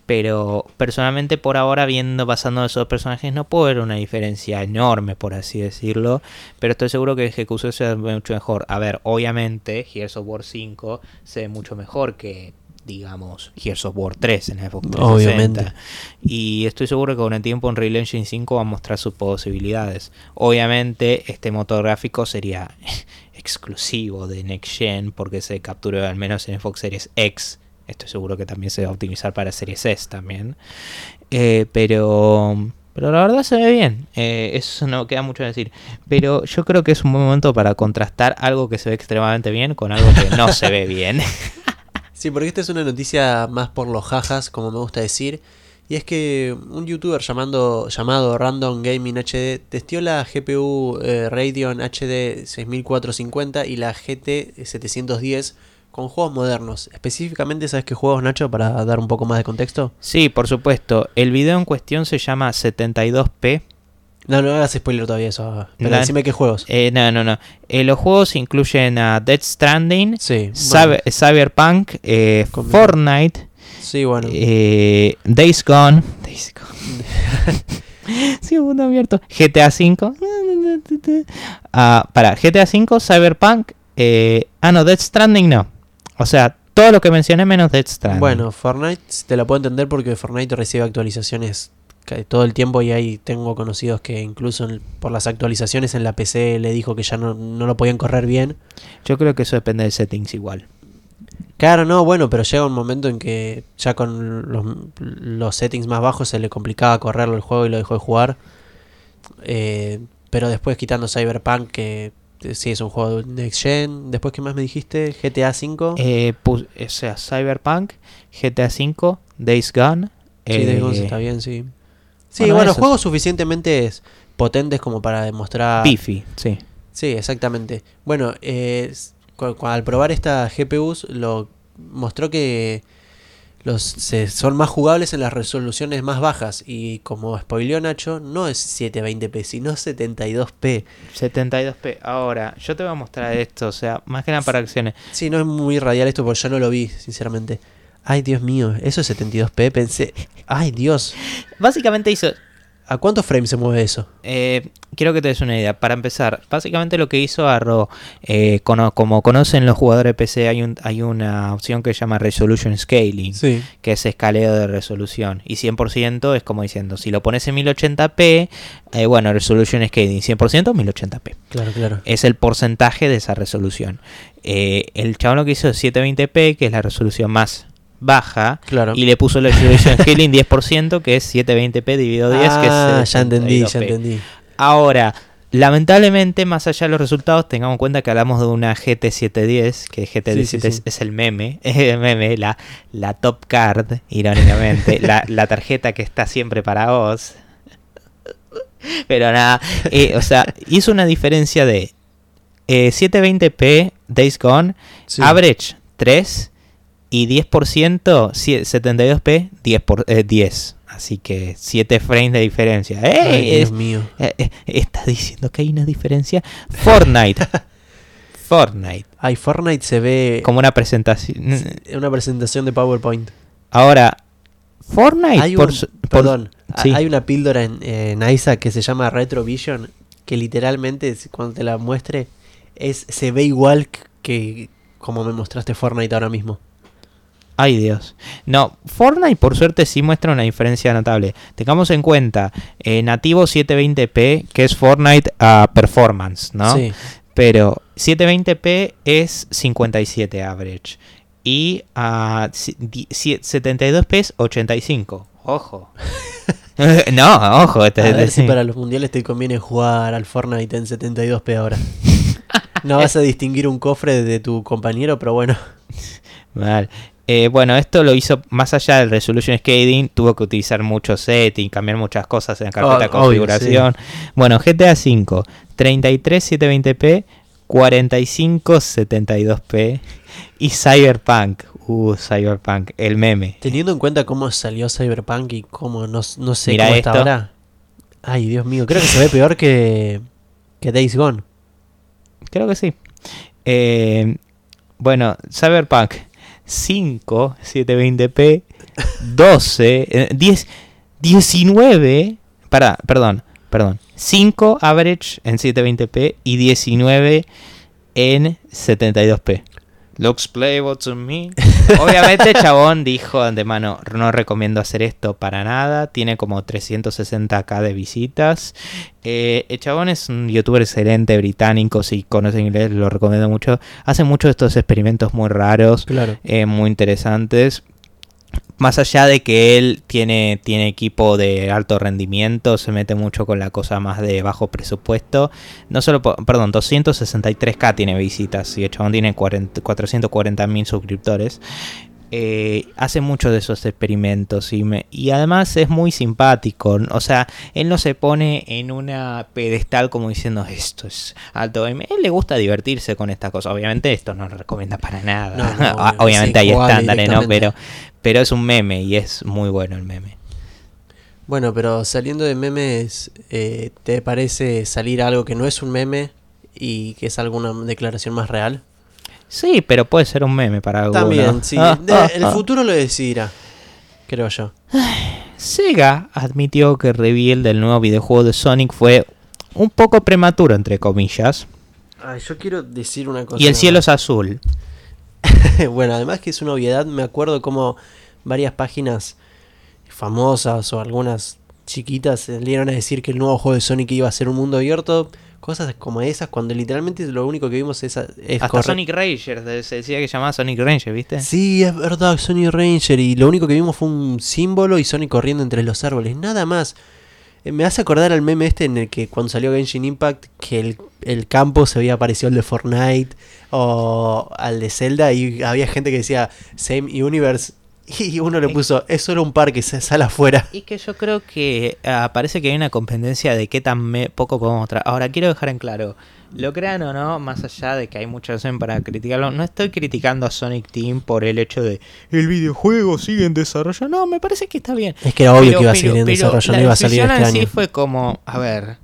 Pero personalmente por ahora, viendo pasando esos personajes, no puedo ver una diferencia enorme, por así decirlo. Pero estoy seguro que ejecución se ve mucho mejor. A ver, obviamente, Gears of War 5 se ve mucho mejor que digamos, Gears of War 3 en Xbox 360. Obviamente. Y estoy seguro que con el tiempo Unreal Engine 5 va a mostrar sus posibilidades. Obviamente, este motor gráfico sería exclusivo de Next Gen porque se capturó al menos en Xbox Series X. Estoy seguro que también se va a optimizar para Series S también. Eh, pero pero la verdad se ve bien. Eh, eso no queda mucho decir. Pero yo creo que es un buen momento para contrastar algo que se ve extremadamente bien con algo que no se ve bien. Sí, porque esta es una noticia más por los jajas, como me gusta decir. Y es que un youtuber llamando, llamado Random Gaming HD testió la GPU eh, Radeon HD 6450 y la GT 710 con juegos modernos. Específicamente, ¿sabes qué juegos, Nacho, para dar un poco más de contexto? Sí, por supuesto. El video en cuestión se llama 72p no, no hagas spoiler todavía eso. Pero decime qué juegos. Eh, no, no, no. Eh, los juegos incluyen a Dead Stranding, Cyberpunk, eh, Fortnite, sí, bueno. Days Gone. Days Gone. sí, mundo abierto. GTA V. Ah, para GTA V, Cyberpunk. ah, no, Dead Stranding no. O sea, todo lo que mencioné menos Dead Stranding. Bueno, Fortnite te lo puedo entender porque Fortnite recibe actualizaciones todo el tiempo y ahí tengo conocidos que incluso por las actualizaciones en la PC le dijo que ya no, lo podían correr bien. Yo creo que eso depende de settings igual. Claro, no, bueno, pero llega un momento en que ya con los, settings más bajos se le complicaba correrlo el juego y lo dejó de jugar. Eh, pero después quitando Cyberpunk, que sí es un juego de Next Gen. Después, ¿qué más me dijiste? GTA V. Eh, o sea, Cyberpunk, GTA V, Days Gone. Sí, Days Gone eh, está bien, sí. Sí, bueno, juegos suficientemente potentes como para demostrar. Bifi, sí. Sí, exactamente. Bueno, eh, al probar esta GPUs, lo mostró que los son más jugables en las resoluciones más bajas. Y como spoileó Nacho, no es 720p, sino 72p. 72p. Ahora, yo te voy a mostrar esto, o sea, más que nada para acciones. Sí, no es muy radial esto porque yo no lo vi, sinceramente. Ay, Dios mío, eso es 72p, pensé. Ay, Dios. Básicamente hizo. ¿A cuántos frames se mueve eso? Eh, quiero que te des una idea. Para empezar, básicamente lo que hizo Arro, eh, como, conocen los jugadores de PC, hay, un, hay una opción que se llama Resolution Scaling, que es escaleo de resolución. Y 100% es como diciendo, si lo pones en 1080p, eh, bueno, Resolution Scaling, 100% 1080p. Claro, claro. Es el porcentaje de esa resolución. el chabón lo que hizo es 720p, que es la resolución más baja y le puso la resolution scaling 10%, que es 720p dividido 10, que es ah, ya entendí, ya entendí. Ahora, lamentablemente, más allá de los resultados, tengamos en cuenta que hablamos de una GT710, que GT710 es, el meme, el meme, la, la top card, irónicamente, la, la tarjeta que está siempre para vos. Pero nada, eh, o sea, hizo una diferencia de 720p eh, Days Gone, average 3 Y 10%, sie- 72p, 10, por, eh, 10. Así que 7 frames de diferencia. ¡Ey! Ay, Es- Dios mío. eh, eh, ¿Estás diciendo que hay una diferencia? Fortnite. Fortnite. Ay, Fortnite se ve Como una presentación. en una presentación de PowerPoint. Ahora, Fortnite, Hay por, un- su- por- perdón, sí. hay una píldora en, en ISA que se llama Retrovision que literalmente cuando te la muestre es se ve igual que como me mostraste Fortnite ahora mismo. Ay Dios. No, Fortnite por suerte sí muestra una diferencia notable. Tengamos en cuenta, eh, nativo 720p, que es Fortnite a performance, ¿no? Sí. Pero 720p es 57 average. Y a 72p es 85. Ojo. no, ojo. este- A ver si sí. para los mundiales te conviene jugar al Fortnite en 72p ahora. No vas a distinguir un cofre de tu compañero, pero bueno. Mal. Eh, bueno, esto lo hizo más allá del resolution scaling, tuvo que utilizar mucho setting, cambiar muchas cosas en la carpeta de Oh, obvio, configuración. Bueno, GTA V, 33 720p, 45 72p y Cyberpunk. Uh, Cyberpunk, el meme. Teniendo en cuenta cómo salió Cyberpunk y cómo no, no sé cómo está esto. ahora. Ay, Dios mío, creo que se ve peor que, que Days Gone. Creo que sí. Eh, bueno, Cyberpunk 5 720p, 12, eh, 10, 19, para, perdón, perdón, 5 average en 720p y 19 en 72p. Looks playable to me. Obviamente, Chabón dijo de antemano: No recomiendo hacer esto para nada. Tiene como 360k de visitas. Eh, el Chabón es un youtuber excelente británico. Si conoce inglés, lo recomiendo mucho. Hace muchos de estos experimentos muy raros, Claro. eh, muy interesantes. Más allá de que él tiene, tiene equipo de alto rendimiento, se mete mucho con la cosa más de bajo presupuesto. No solo, perdón, 263k tiene visitas y el chabón tiene 440 mil suscriptores. Eh, hace muchos de esos experimentos y, me- y además es muy simpático. O sea, él no se pone en una pedestal como diciendo esto es alto. A él le gusta divertirse con estas cosas. Obviamente esto no lo recomienda para nada. No, no, obvio, Obviamente hay estándares, ¿no? pero es un meme y es muy bueno el meme. Bueno, pero saliendo de memes, eh, ¿te parece salir algo que no es un meme y que es alguna declaración más real? Sí, pero puede ser un meme para algunos. También, sí. Ah, De- ah, el ah. futuro lo decidirá, creo yo. Sega admitió que el reveal del nuevo videojuego de Sonic fue un poco prematuro, entre comillas. Ay, yo quiero decir una cosa. Y el cielo es azul. bueno, además que es una obviedad, me acuerdo como varias páginas famosas o algunas chiquitas salieron a decir que el nuevo juego de Sonic iba a ser un mundo abierto. Cosas como esas, cuando literalmente lo único que vimos es, es Hasta Sonic Ranger, se decía que llamaba Sonic Ranger, ¿viste? Sí, es verdad, Sonic Ranger. Y lo único que vimos fue un símbolo y Sonic corriendo entre los árboles. Nada más. Eh, Me hace acordar al meme este en el que cuando salió Genshin Impact, que el, el campo se había parecido al de Fortnite o al de Zelda y había gente que decía Same Universe y uno le puso, es solo un parque, se sale afuera. Y que yo creo que ah, parece que hay una competencia de qué tan me- poco podemos mostrar. Ahora, quiero dejar en claro, lo crean o no, más allá de que hay mucha razón para criticarlo, no estoy criticando a Sonic Team por el hecho de el videojuego sigue en desarrollo. No, me parece que está bien. Es que era obvio Pero- que iba a seguir en pero desarrollo, no iba a salir este en sí año. fue como, a ver,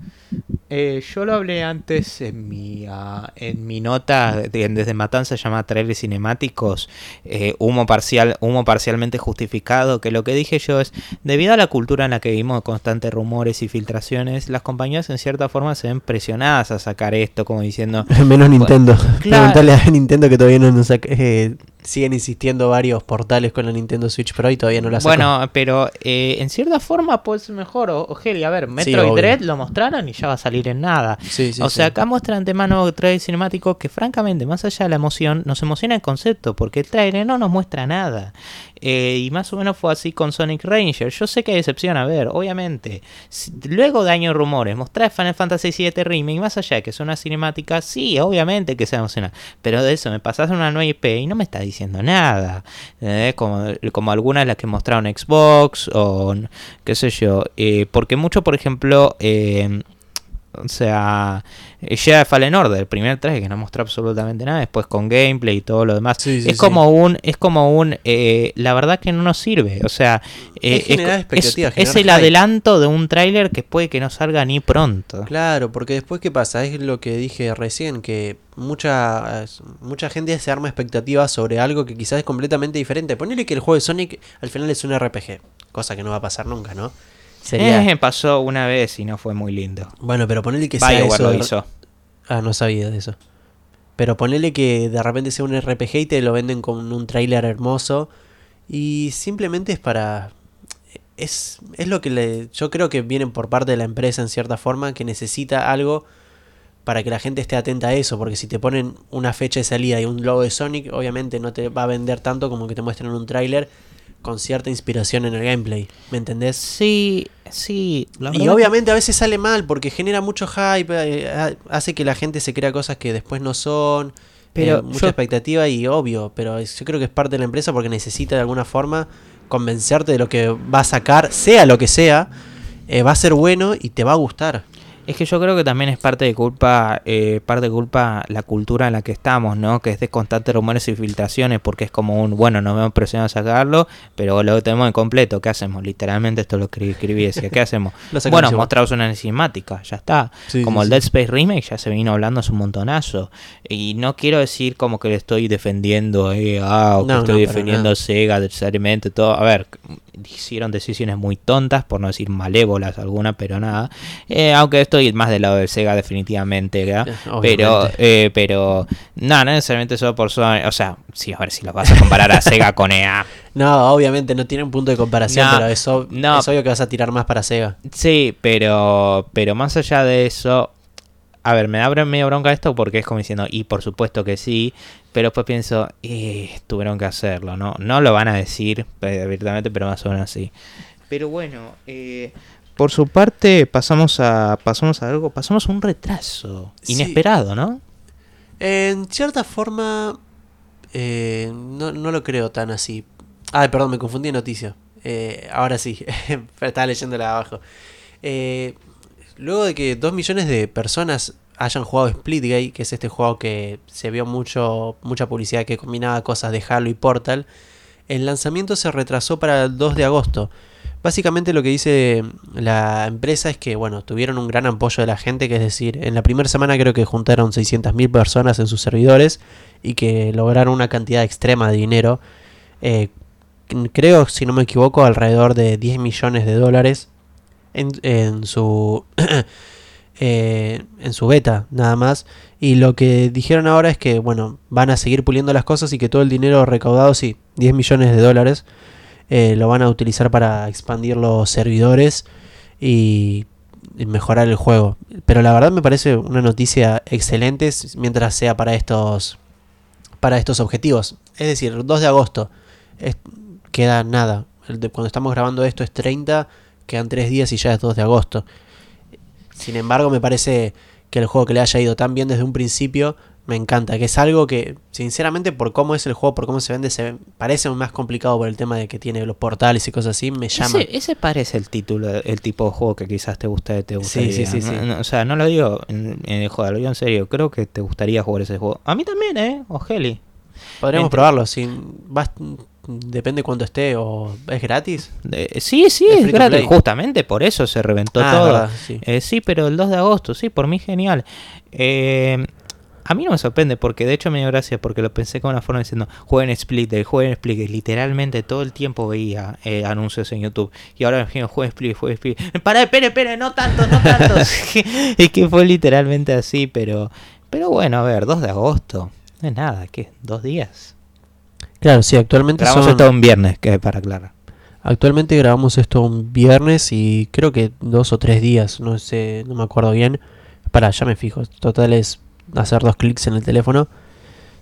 eh, yo lo hablé antes en mi, ah, en mi nota de- desde Matanza llamada trailers cinemáticos, eh, humo parcial, humo parcialmente justificado, que lo que dije yo es, debido a la cultura en la que vivimos constantes rumores y filtraciones, las compañías en cierta forma se ven presionadas a sacar esto, como diciendo, Menos Nintendo. Claro. Preguntale a Nintendo que todavía no nos saca- eh, siguen insistiendo varios portales con la Nintendo Switch Pro y todavía no la sacó. Bueno, pero eh, en cierta forma pues mejor. O, o, Heli, a ver, Metroid obvio. Dread lo mostraron y ya va a salir en nada. Sí, sí, o sea, sí. acá muestran de mano trailer cinemático que francamente, más allá de la emoción, nos emociona el concepto, porque el trailer no nos muestra nada. Eh, y más o menos fue así con Sonic Ranger. Yo sé que hay decepción, a ver, obviamente. si- luego de años de rumores, mostrar Final Fantasy VII Remake, más allá de que es una cinemática, sí, obviamente que se emociona. Pero de eso me pasas una nueva IP y no me está diciendo nada. ¿entendés? Como, como algunas de las que mostraron Xbox o qué sé yo. Eh, porque mucho, por ejemplo, eh, O sea, ya Fallen Order, el primer traje que no mostró absolutamente nada, después con gameplay y todo lo demás. Sí, sí, es sí. como un, es como un, eh, la verdad que no nos sirve. O sea, eh, Es el adelanto de un tráiler que puede que no salga ni pronto. Claro, porque después qué pasa, es lo que dije recién, que mucha mucha gente se arma expectativas sobre algo que quizás es completamente diferente. Ponele que el juego de Sonic al final es un RPG, cosa que no va a pasar nunca, ¿no? Sería... Eh, pasó una vez y no fue muy lindo. Bueno, pero ponele que sea eso. lo hizo. Ah, no sabía de eso. Pero ponele que de repente sea un RPG y te lo venden con un tráiler hermoso. Y simplemente es para. Es, es lo que le, yo creo que viene por parte de la empresa en cierta forma, que necesita algo para que la gente esté atenta a eso. Porque si te ponen una fecha de salida y un logo de Sonic, obviamente no te va a vender tanto como que te muestren un tráiler con cierta inspiración en el gameplay. ¿Me entendés? Sí, sí. la Y obviamente a veces sale mal porque genera mucho hype, eh, ha- hace que la gente se crea cosas que después no son, Pero eh, mucha yo- expectativa y obvio, pero yo creo que es parte de la empresa porque necesita de alguna forma convencerte de lo que va a sacar, sea lo que sea, eh, va a ser bueno y te va a gustar. Es que yo creo que también es parte de culpa, eh, parte de culpa la cultura en la que estamos, ¿no? Que es de constantes rumores y filtraciones, porque es como un, bueno, nos vemos presionados a sacarlo, pero lo tenemos en completo, ¿qué hacemos? Literalmente esto lo que escribí, decía, ¿qué hacemos? Bueno, mostramos una cinemática, ya está. Sí, como sí, el. Dead Space Remake ya se vino hablando hace un montonazo. Y no quiero decir como que le estoy defendiendo, eh, ah, o que No, estoy no, defendiendo a Sega necesariamente, todo. A ver, hicieron decisiones muy tontas, por no decir malévolas algunas, pero nada. Eh, aunque estoy más del lado de Sega definitivamente, ¿verdad? Eh, Pero, eh, pero, no, no necesariamente solo por Sony, o sea, sí, a ver si los vas a comparar a Sega con EA. No, obviamente no tiene un punto de comparación, No, pero es, ob- no. es obvio que vas a tirar más para Sega. Sí, pero, pero más allá de eso, a ver, me da br- medio bronca esto porque es como diciendo, y por supuesto que sí, pero después pienso, eh, tuvieron que hacerlo, ¿no? No lo van a decir eh, abiertamente, pero más o menos sí. Pero bueno, eh, por su parte pasamos a, pasamos a algo, pasamos a un retraso Sí. inesperado, ¿no? En cierta forma, eh, no, no lo creo tan así. Ay, perdón, me confundí de noticia. Eh, ahora sí, estaba leyéndola abajo. Eh, luego de que 2 millones de personas hayan jugado Splitgate, que es este juego que se vio mucho mucha publicidad que combinaba cosas de Halo y Portal, el lanzamiento se retrasó para el 2 de agosto. Básicamente lo que dice la empresa es que, bueno, tuvieron un gran apoyo de la gente, que es decir, en la primera semana creo que juntaron 600.000 personas en sus servidores y que lograron una cantidad extrema de dinero. Eh, creo, si no me equivoco, alrededor de 10 millones de dólares en, su eh, en su beta nada más. Y lo que dijeron ahora es que bueno van a seguir puliendo las cosas y que todo el dinero recaudado sí 10 millones de dólares eh, lo van a utilizar para expandir los servidores y mejorar el juego. Pero la verdad me parece una noticia excelente mientras sea para estos para estos objetivos. Es decir el 2 de agosto queda nada. Cuando estamos grabando esto es 30 quedan 3 días y ya es 2 de agosto sin embargo, me parece que el juego que le haya ido tan bien desde un principio me encanta. Que es algo que, sinceramente, por cómo es el juego, por cómo se vende, se parece más complicado por el tema de que tiene los portales y cosas así. Me llama. Ese, ese parece el título, el tipo de juego que quizás te gusta, te gustaría. sí, sí, sí. No, o sea, no lo digo en, en juego, lo digo en serio. Creo que te gustaría jugar ese juego. A mí también, ¿eh? O Heli. Podríamos entre- probarlo. Si vas- depende cuánto esté o es gratis. De- sí, sí, Es gratis. Justamente por eso se reventó Ah, todo. verdad, sí. Eh, sí, pero el 2 de agosto, sí, por mí genial. Eh, a mí no me sorprende porque de hecho me dio gracia porque lo pensé con una forma diciendo jueguen Split, el jueguen Split, y literalmente todo el tiempo veía eh, anuncios en YouTube y ahora me imagino jueguen Split, jueguen Split. Para, espere, espere, no tanto, no tanto. es que fue literalmente así, pero pero bueno, a ver, 2 de agosto, no es nada, ¿qué? ¿Dos días? Claro, sí, actualmente Grabamos son- esto un viernes, que para aclarar. Actualmente grabamos esto un viernes y creo que dos o tres días, no sé, no me acuerdo bien. Para, ya me fijo. Total es hacer dos clics en el teléfono.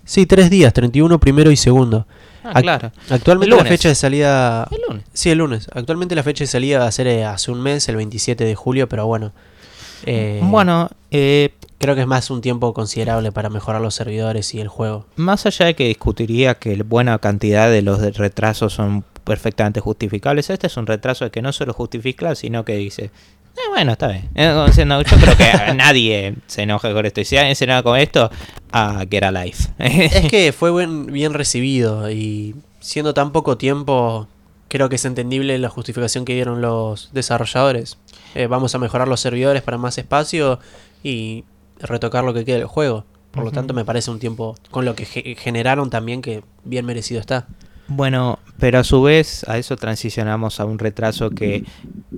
Sí, tres días, 31 primero y segundo. Ah, claro. Actualmente la fecha de salida... El lunes. Sí, el lunes. Actualmente la fecha de salida va a ser eh, hace un mes, el 27 de julio, pero bueno. eh, Bueno, eh, Creo que es más un tiempo considerable para mejorar los servidores y el juego. Más allá de que discutiría que buena cantidad de los retrasos son perfectamente justificables, este es un retraso que no solo justifica, sino que dice, "Eh, bueno, está bien. Eh, yo creo que nadie se enoja con esto. Y si alguien se enoja con esto, a Get Alive. Es que fue buen- bien recibido y siendo tan poco tiempo, creo que es entendible la justificación que dieron los desarrolladores. Eh, vamos a mejorar los servidores para más espacio y retocar lo que queda del juego. Por lo tanto, me parece un tiempo con lo que ge- generaron también que bien merecido está. Bueno, pero a su vez a eso transicionamos a un retraso que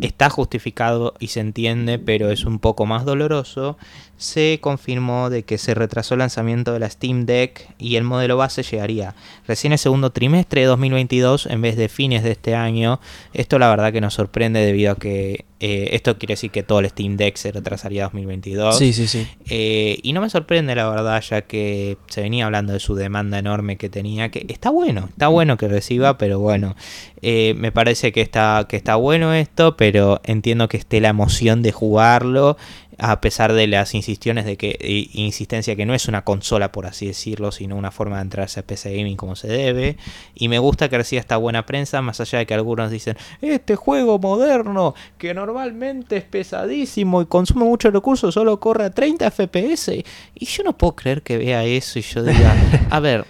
está justificado y se entiende, pero es un poco más doloroso. Se confirmó de que se retrasó el lanzamiento de la Steam Deck y el modelo base llegaría recién el segundo trimestre de 2022 en vez de fines de este año. Esto la verdad que nos sorprende debido a que eh, esto quiere decir que todo el Steam Deck se retrasaría a 2022. Sí, sí, sí. Eh, y no me sorprende la verdad, ya que se venía hablando de su demanda enorme que tenía, que está bueno, está bueno que reciba, pero bueno, eh, me parece que está, que está bueno esto, pero entiendo que esté la emoción de jugarlo, a pesar de las insistiones de que, eh, insistencia que no es una consola por así decirlo, sino una forma de entrarse a PC Gaming como se debe, y me gusta que reciba esta buena prensa, más allá de que algunos dicen, este juego moderno, que normalmente es pesadísimo y consume muchos recursos, solo corre a 30 FPS. Y yo no puedo creer que vea eso y yo diga, a ver,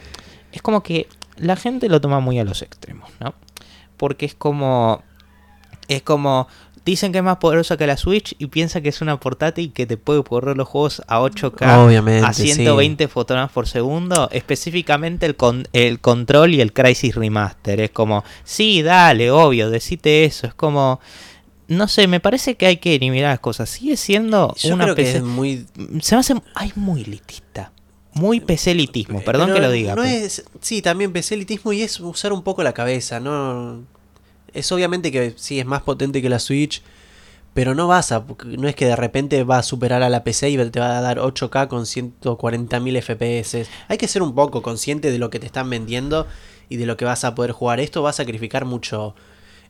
es como que la gente lo toma muy a los extremos, ¿no? Porque es como, es como, dicen que es más poderosa que la Switch y piensa que es una portátil que te puede correr los juegos a 8K Obviamente, a 120 fotogramas por segundo, específicamente el, con- el control y el Crisis Remaster. Es como, sí, dale, obvio, decite eso. Es como, no sé, me parece que hay que eliminar las cosas. Sigue siendo Yo una creo que PC. es muy... Se me hace, ay, muy elitista. Muy PC elitismo, perdón Pero que lo diga. No pero- es, sí, también PC elitismo y es usar un poco la cabeza, no es obviamente que sí es más potente que la Switch, pero no vas a no es que de repente va a superar a la PC y te va a dar 8K con 140.000 FPS. Hay que ser un poco consciente de lo que te están vendiendo y de lo que vas a poder jugar. Esto va a sacrificar mucho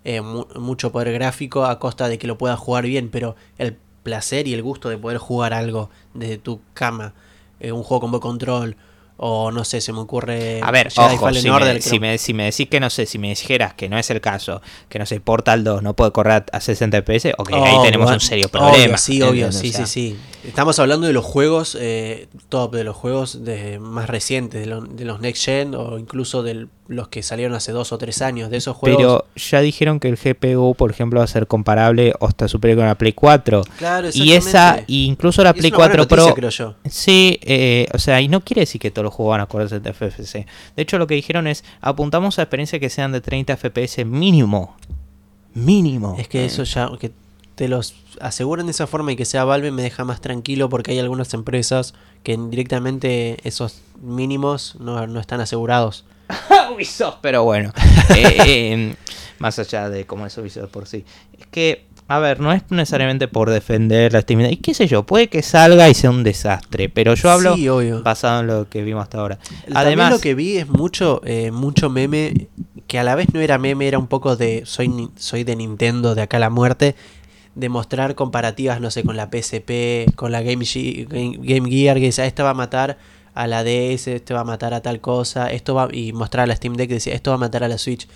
eh, mu- mucho poder gráfico a costa de que lo puedas jugar bien, pero el placer y el gusto de poder jugar algo desde tu cama, eh, un juego con control, o no sé, se me ocurre. A ver, ojo, si, Order, me, si, me, si me decís que no sé, si me dijeras que no es el caso, que no sé, Portal 2 no puede correr a 60 FPS, ok, ahí Oh, tenemos bueno, un serio obvio, problema. sí, obvio, sí, O sea, sí, sí. Estamos hablando de los juegos eh, top, de los juegos de, más recientes, de, lo- de los Next Gen o incluso de los que salieron hace dos o tres años, de esos juegos. Pero ya dijeron que el GPU, por ejemplo, va a ser comparable o hasta superior con la Play 4. claro, Y esa, incluso la Play una buena 4 noticia, Pro. creo yo. Sí, eh, o sea, y no quiere decir que todos los juegos van a correr a 60 FPS. De hecho, lo que dijeron es, apuntamos a experiencias que sean de 30 FPS mínimo. Mínimo. Es que eso ya, que te los aseguren de esa forma y que sea Valve me deja más tranquilo porque hay algunas empresas que directamente esos mínimos no, no están asegurados. Ubisoft, pero bueno. eh, eh, más allá de cómo es Ubisoft por sí. Es que, a ver, no es necesariamente por defender la Steam. Y qué sé yo, puede que salga y sea un desastre. Pero yo hablo Sí, basado en lo que vimos hasta ahora. También Además, lo que vi es mucho, eh, mucho meme, que a la vez no era meme, era un poco de soy, soy de Nintendo, de acá a la muerte, de mostrar comparativas, no sé, con la PSP, con la Game, Ge- Game, Game Gear, que decía, esta va a matar a la DS, esto va a matar a tal cosa, esto va, y mostrar a la Steam Deck, decía, esto va a matar a la Switch.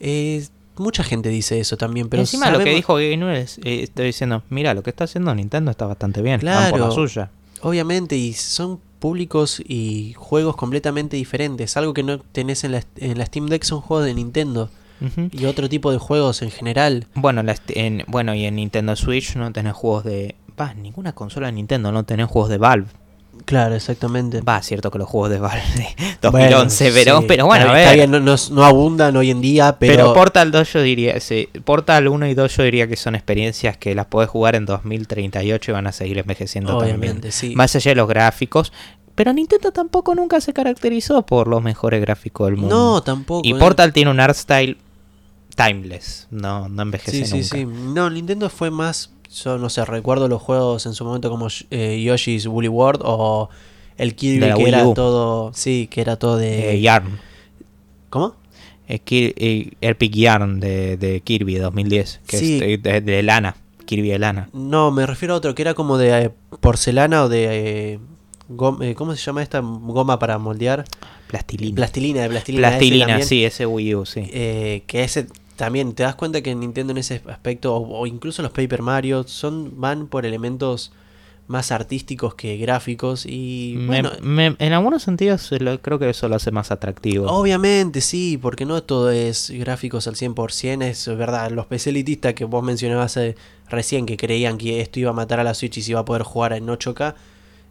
Eh, mucha gente dice eso también, pero encima lo que dijo Gabe Nunes, eh, estoy diciendo, mira, lo que está haciendo Nintendo está bastante bien. Van por la Claro. suya. Obviamente, y son públicos y juegos completamente diferentes. Algo que no tenés en la, en la Steam Deck son juegos de Nintendo. Y otro tipo de juegos en general. Bueno, la est- en, bueno, y en Nintendo Switch no tenés juegos de... Va, ninguna consola de Nintendo no tenés juegos de Valve. Claro, exactamente. Va, cierto que los juegos de Valve de 2011, pero, sí, pero bueno, está, a está ver. bien, no, no- no abundan hoy en día, pero, Pero, Portal 2 yo diría, sí, Portal 1 y 2 yo diría que son experiencias que las podés jugar en 2038 y van a seguir envejeciendo obviamente, también. sí. Más allá de los gráficos. Pero Nintendo tampoco nunca se caracterizó por los mejores gráficos del mundo. no, tampoco. y eh. Portal tiene un art style timeless, no, no envejece Sí, sí, nunca. sí. No, Nintendo fue más. Yo no sé, recuerdo los juegos en su momento como eh, Yoshi's Woolly World o el Kirby que Wii era U. todo. Sí, que era todo de. Eh, Yarn. ¿Cómo? Eh, Kir- eh, Epic Yarn de, de Kirby de 2010, que Sí. es de, de- lana, Kirby de lana. No, me refiero a otro que era como de eh, porcelana o de. eh, eh, ¿Cómo se llama esta goma para moldear? Plastilina. Plastilina, de plastilina. Plastilina, sí, ese Wii U, sí. eh, que ese también te das cuenta que Nintendo en ese aspecto, o, o incluso los Paper Mario, son, van por elementos más artísticos que gráficos y Me- bueno, me- en algunos sentidos eh, lo- creo que eso lo hace más atractivo. obviamente sí, porque no todo es gráficos al 100%, es verdad, los PC elitistas que vos mencionabas eh, recién que creían que esto iba a matar a la Switch y se iba a poder jugar en 8K,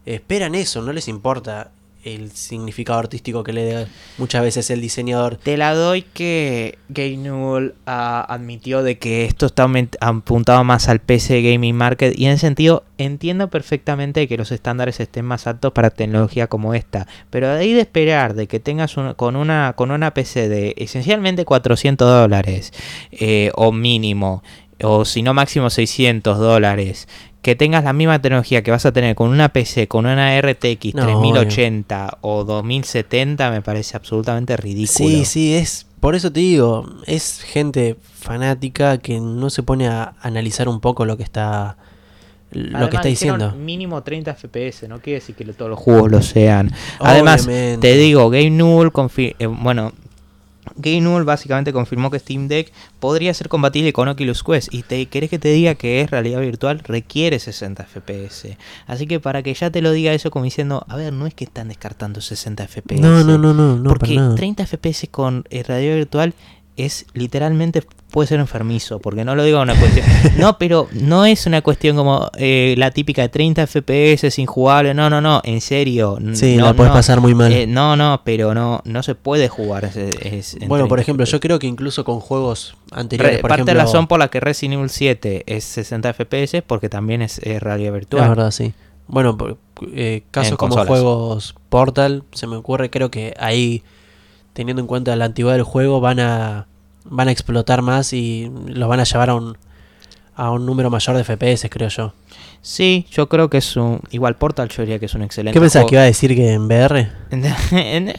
esperan eso, no les importa el significado artístico que le dé muchas veces el diseñador. Te la doy que Game Newell ah, admitió de que esto está apuntado más al PC Gaming Market y en ese sentido entiendo perfectamente que los estándares estén más altos para tecnología como esta, pero de ahí de esperar de que tengas un- con una con una PC de esencialmente 400 dólares eh, o mínimo o si no máximo 600 dólares que tengas la misma tecnología que vas a tener con una PC, con una RTX No, 3080 o 2070 me parece absolutamente ridículo. Sí, sí, es. Por eso te digo, es gente fanática que no se pone a analizar un poco lo que está. Lo Además, que está diciendo. Mínimo 30 FPS, no quiere decir que todos los juegos lo sean. Además, Obviamente. te digo, Game confi- eh, bueno, Game Newell básicamente confirmó que Steam Deck podría ser compatible con Oculus Quest y te querés que te diga que es realidad virtual requiere 60 FPS. Así que para que ya te lo diga eso como diciendo, a ver, no es que están descartando 60 FPS. No, no, no, no, no, porque para nada. 30 FPS con eh, realidad virtual es literalmente puede ser enfermizo, porque no lo digo una cuestión. No, pero no es una cuestión como eh, la típica de 30 FPS injugable. No, no, no, en serio. Sí, no, la puedes no. pasar muy mal. Eh, no, no, pero no, no se puede jugar. es- es en bueno, por 30 ejemplo, yo creo que incluso con juegos anteriores, Re- por parte ejemplo, de la razón por la que Resident Evil 7 es 60 FPS porque también es, eh, realidad virtual. Es verdad, sí. Bueno, eh, casos como juegos Portal, se me ocurre, creo que ahí, teniendo en cuenta la antigüedad del juego, van a van a explotar más y los van a llevar a un a un número mayor de FPS, creo yo. Sí, yo creo que es un. Igual Portal, yo diría que es un excelente. ¿Qué pensás juego. que iba a decir que en VR?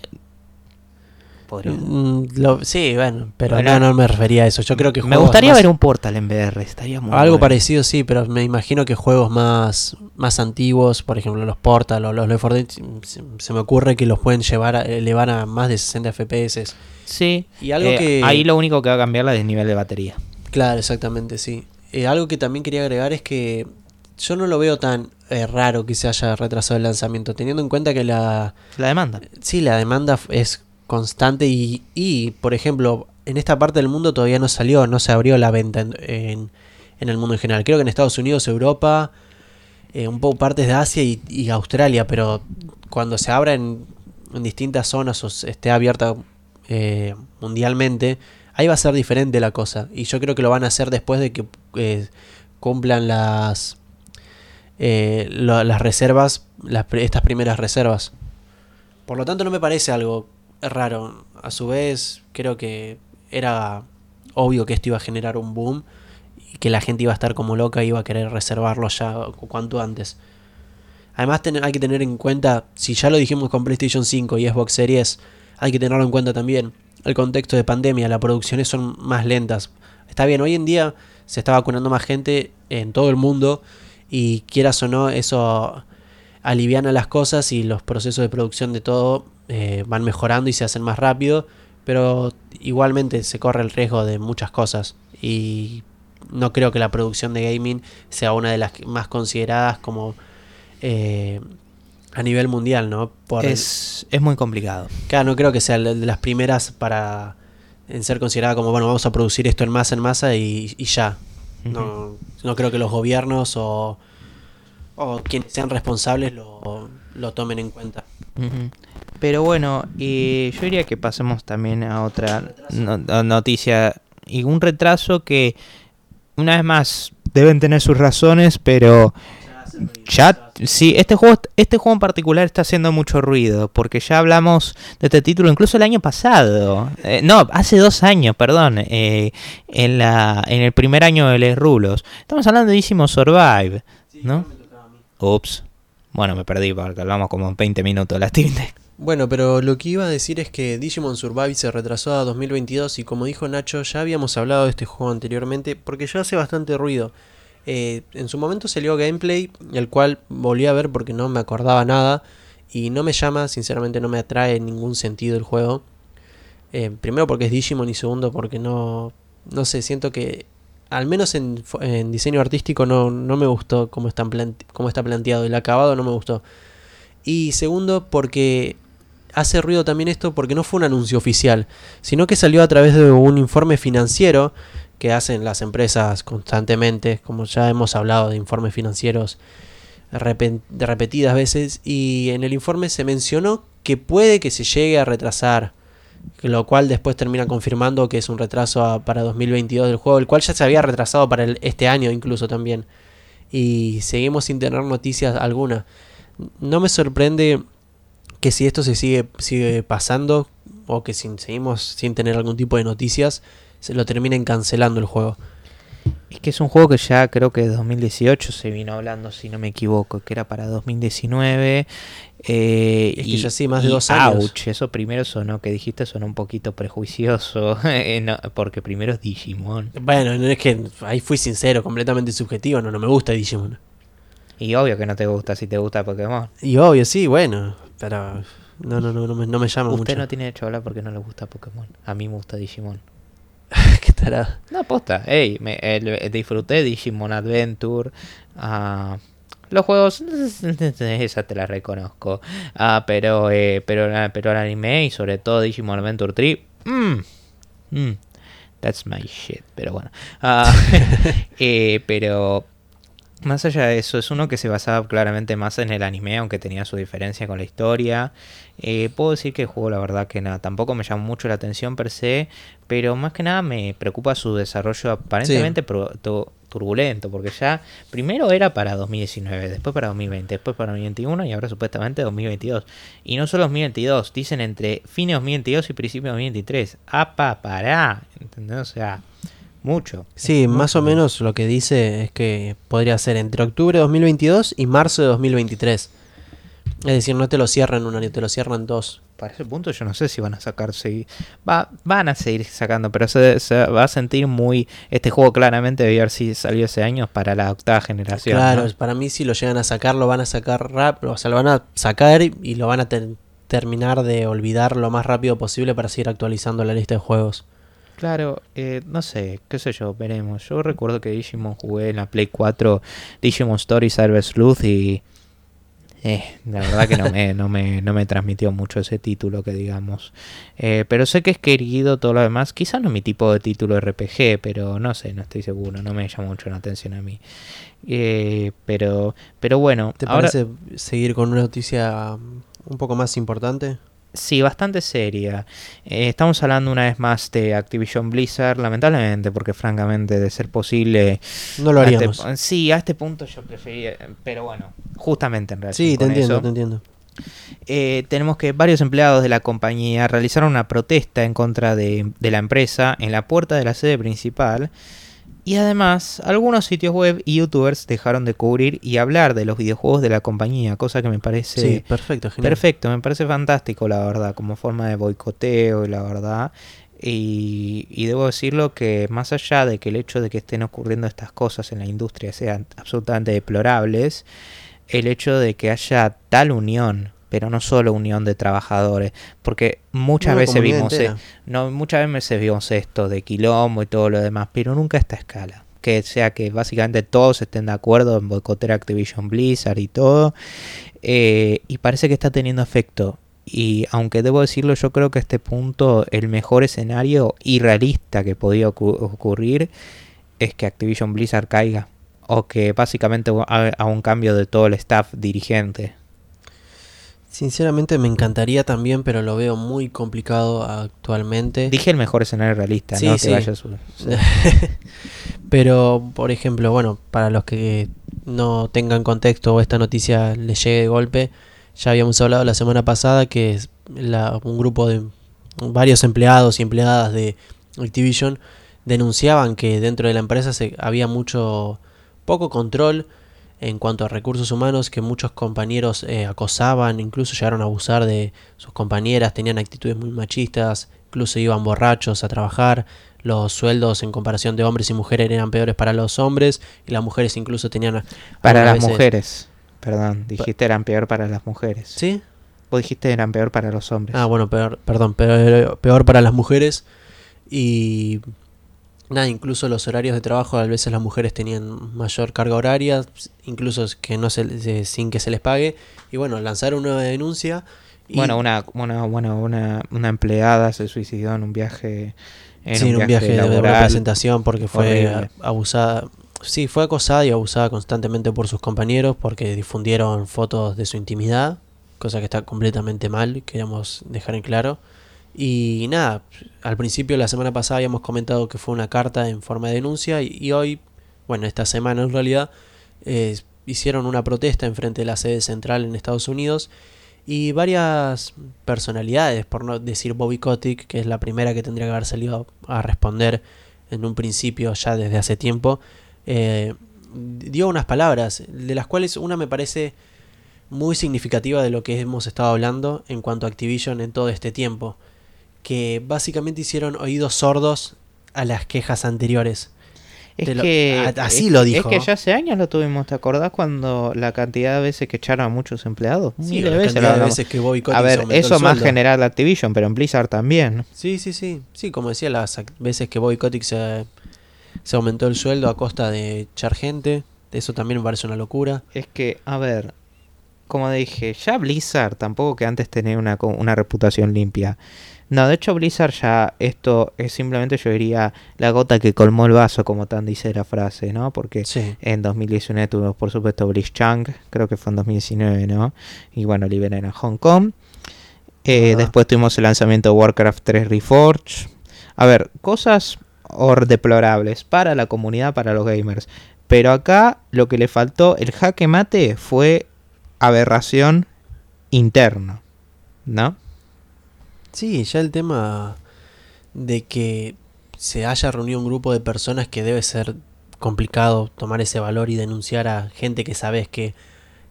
Podría- Mm, lo- sí, bueno, pero Bueno, no, no me refería a eso. Yo creo que Me gustaría más- ver un Portal en VR, estaría muy algo bueno. parecido, sí, pero me imagino que juegos más más antiguos, por ejemplo los Portal o los Left 4 Dead, se, se me ocurre que los pueden llevar a, elevar a más de 60 FPS. Sí, Y algo eh, que ahí lo único que va a cambiar es el nivel de batería. Claro, exactamente, sí. Eh, algo que también quería agregar es que yo no lo veo tan eh, raro que se haya retrasado el lanzamiento, teniendo en cuenta que la La demanda. sí la demanda es constante y, y, por ejemplo, en esta parte del mundo todavía no salió, no se abrió la venta en, en- el mundo en general. Creo que en Estados Unidos, Europa, eh, un poco partes de Asia y, Australia, pero cuando se abra en, en distintas zonas o esté abierta eh, mundialmente, ahí va a ser diferente la cosa. Y yo creo que lo van a hacer después de que eh, cumplan las las reservas, las, estas primeras reservas. Por lo tanto, no me parece algo raro. A su vez, creo que era obvio que esto iba a generar un boom y que la gente iba a estar como loca y iba a querer reservarlo ya cu- cuanto antes. Además, hay que tener en cuenta, si ya lo dijimos con PlayStation 5 y Xbox Series, hay que tenerlo en cuenta también el contexto de pandemia. Las producciones son más lentas. Está bien, hoy en día se está vacunando más gente en todo el mundo y quieras o no, eso aliviana las cosas y los procesos de producción de todo eh, van mejorando y se hacen más rápido, pero igualmente se corre el riesgo de muchas cosas y no creo que la producción de gaming sea una de las más consideradas como eh, a nivel mundial, ¿no? Por el- Es, es muy complicado. Claro, no creo que sea de las primeras para en ser considerada como, bueno, vamos a producir esto en masa, en masa y, y ya. No, no creo que los gobiernos o, o quienes sean responsables lo, lo tomen en cuenta. Ujú. Pero bueno, eh, yo diría que pasemos también a otra no- no- noticia. Y un retraso que, una vez más, deben tener sus razones, pero ya, sí, este juego, este juego en particular está haciendo mucho ruido, porque ya hablamos de este título incluso el año pasado. Eh, no, hace dos años, perdón, eh, en, la, en el primer año de Les Rulos. Estamos hablando de Digimon Survive, ¿no? Ups. Bueno, me perdí porque hablamos como 20 minutos de la Steam Deck. Bueno, pero lo que iba a decir es que Digimon Survive se retrasó a 2022 y como dijo Nacho, ya habíamos hablado de este juego anteriormente porque ya hace bastante ruido. Eh, en su momento salió gameplay, el cual volví a ver porque no me acordaba nada y no me llama, sinceramente no me atrae en ningún sentido el juego. Eh, primero porque es Digimon y segundo porque no, no sé, siento que al menos en, diseño artístico no, no me gustó cómo, cómo está planteado. El acabado no me gustó. Y segundo, porque hace ruido también esto porque no fue un anuncio oficial, sino que salió a través de un informe financiero que hacen las empresas constantemente, como ya hemos hablado de informes financieros repetidas veces, y en el informe se mencionó que puede que se llegue a retrasar, lo cual después termina confirmando que es un retraso para 2022 del juego, el cual ya se había retrasado para este año incluso también, y seguimos sin tener noticias alguna. No me sorprende que si esto se sigue, sigue pasando, o que si seguimos sin tener algún tipo de noticias, se lo terminen cancelando el juego. Es que es un juego que ya creo que de 2018 se vino hablando, si no me equivoco, que era para 2019. eh, Es que y, ya sí, más de dos años. ouch, eso primero sonó, que dijiste sonó un poquito prejuicioso, eh, no, porque primero es Digimon. Bueno, no es que ahí fui sincero, completamente subjetivo, no, no me gusta Digimon. Y obvio que no te gusta si te gusta Pokémon. Y obvio, sí, bueno, pero no, no, no, no, me, no me llama Usted mucho. no tiene derecho a hablar porque no le gusta Pokémon. A mí me gusta Digimon. Qué tarado. No, posta. Ey, me, eh, disfruté Digimon Adventure. ah, los juegos, esa te la reconozco. Ah, pero, eh, pero, la- pero el anime y sobre todo Digimon Adventure 3. Mmm. mm, that's my shit. Pero bueno. Ah, eh, pero más allá de eso, es uno que se basaba claramente más en el anime, aunque tenía su diferencia con la historia. Eh, puedo decir que el juego, la verdad, que nada, tampoco me llamó mucho la atención per se, pero más que nada me preocupa su desarrollo aparentemente tu- turbulento, porque ya primero era para 2019, después para 2020, después para 2021 y ahora supuestamente 2022. Y no solo 2022, dicen entre fines de 2022 y principios de 2023. ¡Apa, pará! ¿Entendés? O sea, mucho. Sí, más o menos lo que dice es que podría ser entre octubre de 2022 y marzo de 2023. Es decir, no te lo cierran un año, te lo cierran dos. Para ese punto yo no sé si van a sacar, si va, van a seguir sacando, pero se, se va a sentir muy, este juego claramente debió haber si salió ese año para la octava generación. Claro, ¿no? para mí si lo llegan a sacar, lo van a sacar rápido, o sea, lo van a sacar y lo van a ter- terminar de olvidar lo más rápido posible para seguir actualizando la lista de juegos. Claro, eh, no sé, qué sé yo, veremos. Yo recuerdo que Digimon jugué en la Play 4 Digimon Story Cyber Sleuth y eh, la verdad que no me, no, me, no me transmitió mucho ese título que digamos. Eh, pero sé que es querido todo lo demás. Quizás no es mi tipo de título RPG, pero no sé, no estoy seguro. No me llama mucho la atención a mí. Eh, pero, pero bueno, ¿Te ahora parece seguir con una noticia um, un poco más importante? Sí, bastante seria. Eh, estamos hablando una vez más de Activision Blizzard, lamentablemente, porque francamente, de ser posible, No lo este haríamos. sí, a este punto yo prefería, pero bueno, justamente en realidad. Sí, te entiendo, te entiendo. Eh, tenemos que varios empleados de la compañía realizaron una protesta en contra de, de la empresa en la puerta de la sede principal. Y además, algunos sitios web y youtubers dejaron de cubrir y hablar de los videojuegos de la compañía, cosa que me parece Sí, perfecto, genial. perfecto, me parece fantástico, la verdad, como forma de boicoteo, la verdad. Y, y debo decirlo que más allá de que el hecho de que estén ocurriendo estas cosas en la industria sean absolutamente deplorables, el hecho de que haya tal unión, pero no solo unión de trabajadores, porque muchas Una veces vimos, entera. eh, no, muchas veces vimos esto de quilombo y todo lo demás, pero nunca a esta escala. Que sea que básicamente todos estén de acuerdo en boicotear Activision Blizzard y todo. eh, y parece que está teniendo efecto. Y aunque debo decirlo, yo creo que a este punto el mejor escenario irrealista que podía ocu- ocurrir es que Activision Blizzard caiga. O que básicamente haga un cambio de todo el staff dirigente. Sinceramente me encantaría también, pero lo veo muy complicado actualmente. Dije el mejor escenario realista, Sí, no que sí. vaya a su- Pero, por ejemplo, bueno, para los que no tengan contexto o esta noticia les llegue de golpe, ya habíamos hablado la semana pasada que la- un grupo de varios empleados y empleadas de Activision denunciaban que dentro de la empresa se, había mucho poco control en cuanto a recursos humanos, que muchos compañeros eh, acosaban, incluso llegaron a abusar de sus compañeras, tenían actitudes muy machistas, incluso iban borrachos a trabajar, los sueldos en comparación de hombres y mujeres eran peores para los hombres y las mujeres incluso tenían... Para las veces- mujeres. Perdón, dijiste eran peor para las mujeres. ¿Sí? Vos dijiste eran peor para los hombres. Ah, bueno, peor, perdón, peor, peor para las mujeres y nada, incluso los horarios de trabajo, a veces las mujeres tenían mayor carga horaria, incluso que no se, sin que se les pague. Y bueno, lanzaron una denuncia. bueno, una, una, una, una empleada se suicidó en un viaje. En sí, un viaje, de representación porque fue abusada. Sí, fue acosada y abusada constantemente por sus compañeros porque difundieron fotos de su intimidad, cosa que está completamente mal, queríamos dejar en claro. Y nada, al principio la semana pasada habíamos comentado que fue una carta en forma de denuncia y, hoy, bueno, esta semana en realidad, hicieron una protesta en frente de la sede central en Estados Unidos y varias personalidades, por no decir Bobby Kotick, que es la primera que tendría que haber salido a responder en un principio ya desde hace tiempo, eh, dio unas palabras, de las cuales una me parece muy significativa de lo que hemos estado hablando en cuanto a Activision en todo este tiempo que básicamente hicieron oídos sordos a las quejas anteriores. Es que así lo dijo. Es que ya hace años lo tuvimos, ¿te acordás cuando la cantidad de veces que echaron a muchos empleados? Sí, la cantidad de veces que A ver, eso más general Activision, pero en Blizzard también. Sí, sí, sí. Sí, como decía, las veces que Bobby Kotick se, se aumentó el sueldo a costa de echar gente, eso también me parece una locura. Es que, a ver, como dije, ya Blizzard tampoco que antes tenía una, una reputación limpia. No, de hecho Blizzard ya esto es simplemente yo diría la gota que colmó el vaso, como tan dice la frase, ¿no? Porque en 2019 tuvimos por supuesto Blizzchang, creo que fue en 2019, ¿no? Y bueno, liberan a Hong Kong. Eh, después tuvimos el lanzamiento de Warcraft 3 Reforged. A ver, cosas or deplorables para la comunidad, para los gamers. Pero acá lo que le faltó, el jaque mate, fue aberración interna, ¿no? Sí, ya el tema de que se haya reunido un grupo de personas que debe ser complicado tomar ese valor y denunciar a gente que sabes que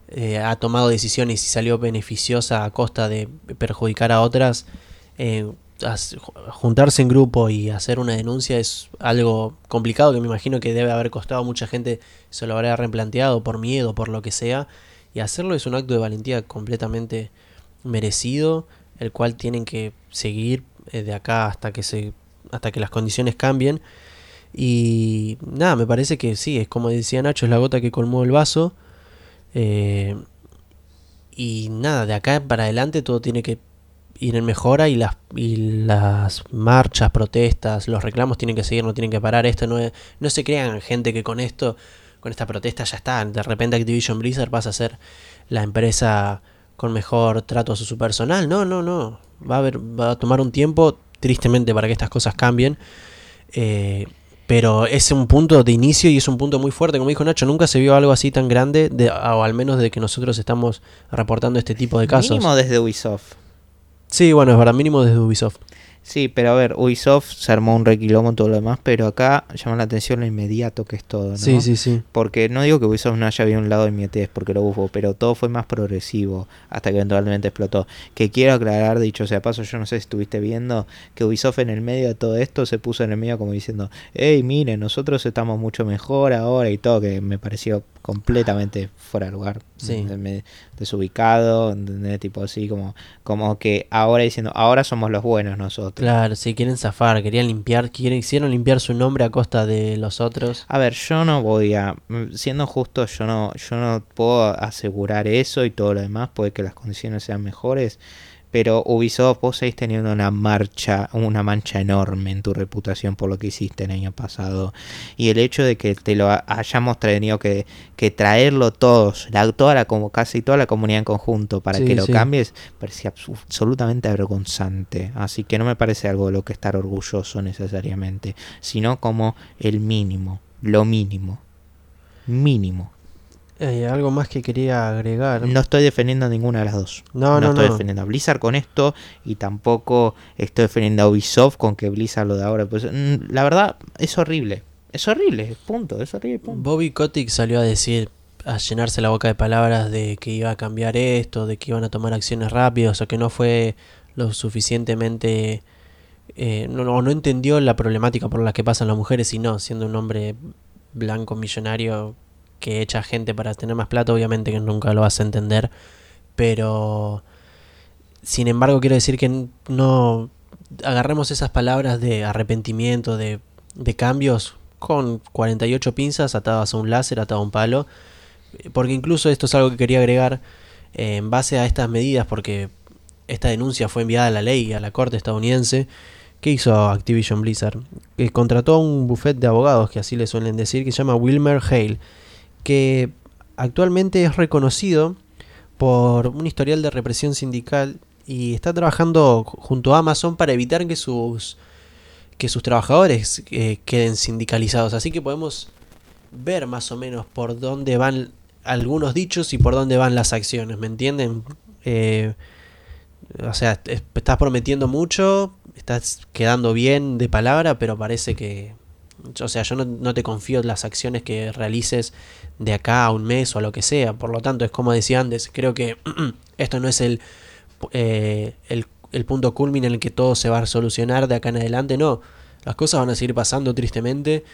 eh, ha tomado decisiones y salió beneficiosa a costa de perjudicar a otras, eh, juntarse en grupo y hacer una denuncia es algo complicado que me imagino que debe haber costado mucha gente, se lo habrá replanteado por miedo, por lo que sea, y hacerlo es un acto de valentía completamente merecido el cual tienen que seguir eh, de acá hasta que se hasta que las condiciones cambien. Y nada me parece que sí es como decía Nacho es la gota que colmó el vaso. Eh, y nada de acá para adelante todo tiene que ir en mejora y las y las marchas protestas los reclamos tienen que seguir no tienen que parar. Esto no no se crean gente que con esto con esta protesta ya está de repente Activision Blizzard pasa a ser la empresa con mejor trato a su personal. No, no, no. Va a, haber, va a tomar un tiempo, tristemente, para que estas cosas cambien. Eh, pero es un punto de inicio y es un punto muy fuerte. Como dijo Nacho, nunca se vio algo así tan grande, de, o al menos de que nosotros estamos reportando este tipo de casos. Mínimo desde Ubisoft. Sí, bueno, es verdad, mínimo desde Ubisoft. Sí, pero a ver, Ubisoft se armó un requilombo y todo lo demás, pero acá llama la atención lo inmediato que es todo, ¿no? Sí, sí, sí. Porque no digo que Ubisoft no haya habido un lado de inmediatez porque lo hubo, pero todo fue más progresivo hasta que eventualmente explotó. Que quiero aclarar, dicho sea paso, yo no sé si estuviste viendo que Ubisoft en el medio de todo esto se puso en el medio como diciendo, hey, miren, nosotros estamos mucho mejor ahora y todo, que me pareció completamente fuera de lugar, sí. desubicado, de tipo así, como, como que ahora diciendo, ahora somos los buenos nosotros. Claro, si quieren zafar, querían limpiar, quieren, quisieron limpiar su nombre a costa de los otros. A ver, yo no voy a, siendo justo, yo no, yo no puedo asegurar eso y todo lo demás, puede que las condiciones sean mejores, pero Ubisoft, vos seguís teniendo una marcha, una mancha enorme en tu reputación por lo que hiciste el año pasado. Y el hecho de que te lo hayamos tenido que, que traerlo todos, la, toda la, como casi toda la comunidad en conjunto para que lo cambies, parecía absolutamente avergonzante. Así que no me parece algo de lo que estar orgulloso necesariamente, sino como el mínimo, lo mínimo. Mínimo. Eh, algo más que quería agregar. No estoy defendiendo a ninguna de las dos. No, no, no estoy defendiendo a Blizzard con esto y tampoco estoy defendiendo a Ubisoft con que Blizzard lo de ahora. Pues, mm, la verdad, es horrible. Es horrible, punto. Es horrible, Bobby Kotick salió a decir, a llenarse la boca de palabras de que iba a cambiar esto, de que iban a tomar acciones rápidas o que no fue lo suficientemente... Eh, no, no entendió la problemática por la que pasan las mujeres y no, siendo un hombre blanco millonario que echa gente para tener más plata, obviamente que nunca lo vas a entender, pero sin embargo quiero decir que no agarremos esas palabras de arrepentimiento, de de cambios con 48 pinzas atadas a un láser, atado a un palo. Porque incluso esto es algo que quería agregar eh, en base a estas medidas, porque esta denuncia fue enviada a la ley, a la corte estadounidense. ¿Qué hizo Activision Blizzard? Que contrató a un buffet de abogados, que así le suelen decir, que se llama Wilmer Hale, que actualmente es reconocido por un historial de represión sindical y está trabajando junto a Amazon para evitar que sus que sus trabajadores eh, queden sindicalizados. Así que podemos ver más o menos por dónde van algunos dichos y por dónde van las acciones, ¿me entienden? Eh, o sea, estás prometiendo mucho, estás quedando bien de palabra, pero parece que... O sea, yo no, te confío las acciones que realices de acá a un mes o a lo que sea. Por lo tanto, es como decía antes, creo que esto no es el, eh, el el punto culmine en el que todo se va a solucionar de acá en adelante, no. Las cosas van a seguir pasando tristemente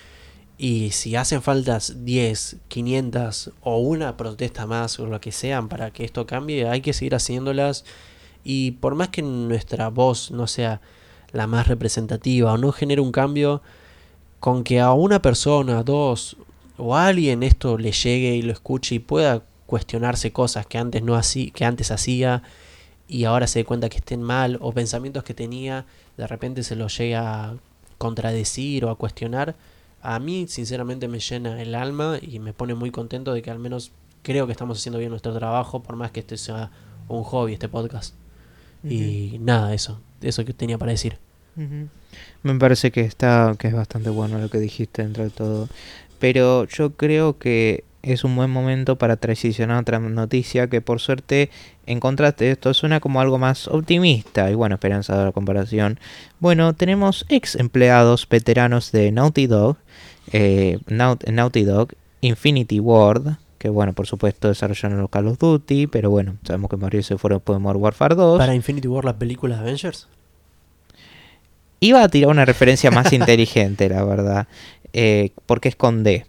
y si hacen faltas 10, 500 o una protesta más o lo que sean para que esto cambie, hay que seguir haciéndolas y por más que nuestra voz no sea la más representativa o no genere un cambio, con que a una persona, dos o a alguien esto le llegue y lo escuche y pueda cuestionarse cosas que antes no así, que antes hacía y ahora se dé cuenta que estén mal o pensamientos que tenía de repente se los llega a contradecir o a cuestionar, a mí sinceramente me llena el alma y me pone muy contento de que al menos creo que estamos haciendo bien nuestro trabajo, por más que este sea un hobby, este podcast. Y nada, eso, eso que tenía para decir. Me parece que está, que es bastante bueno lo que dijiste dentro de todo. Pero yo creo que es un buen momento para transicionar otra noticia que por suerte en contraste esto suena como algo más optimista y bueno, esperanzadora la comparación. Bueno, tenemos ex empleados veteranos de Naughty Dog, eh, Naughty Dog, Infinity Ward, que bueno, por supuesto desarrollaron los Call of Duty, pero bueno, sabemos que Mario se fueron por Modern Warfare 2. ¿Para Infinity Ward la película de Avengers? Iba a tirar una referencia más inteligente, la verdad, eh, porque es con D.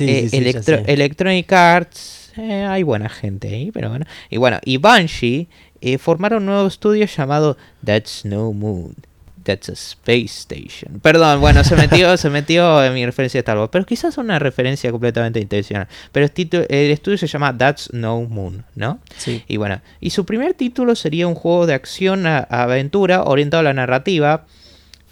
Eh, Electronic Arts, eh, hay buena gente ahí, pero bueno. Y bueno, y Banshee eh, formaron un nuevo estudio llamado That's No Moon. That's a Space Station. Perdón, bueno, se metió, se metió en mi referencia de Star Wars, pero quizás una referencia completamente intencional. Pero el, estudio se llama That's No Moon, ¿no? Sí. Y bueno, y su primer título sería un juego de acción a aventura orientado a la narrativa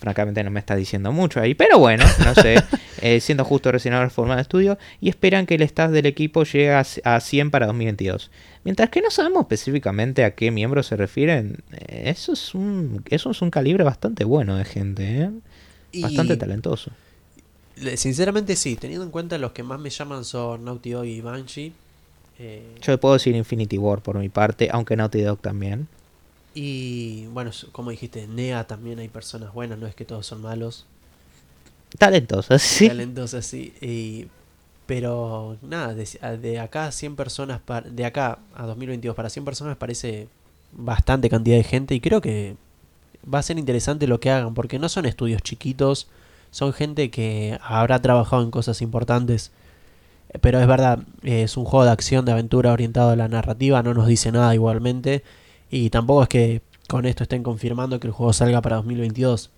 francamente no me está diciendo mucho ahí, pero bueno, no sé, eh, siendo justo recién formado de estudio, y esperan que el staff del equipo llegue a, 100 para 2022. Mientras que no sabemos específicamente a qué miembros se refieren, eh, eso, es un, eso es un calibre bastante bueno de gente, ¿eh? bastante talentoso. Sinceramente sí, teniendo en cuenta los que más me llaman son Naughty Dog y Banshee. Yo puedo decir Infinity War por mi parte, aunque Naughty Dog también. Y bueno, como dijiste, NEA también hay personas buenas, no es que todos son malos. Talentosas, sí. Talentosas, sí. Y, pero nada, de, acá a 100 personas, de acá a 2022 para 100 personas parece bastante cantidad de gente y creo que va a ser interesante lo que hagan porque no son estudios chiquitos, son gente que habrá trabajado en cosas importantes. Pero es verdad, es un juego de acción, de aventura orientado a la narrativa, no nos dice nada igualmente. Y tampoco es que con esto estén confirmando que el juego salga para 2022.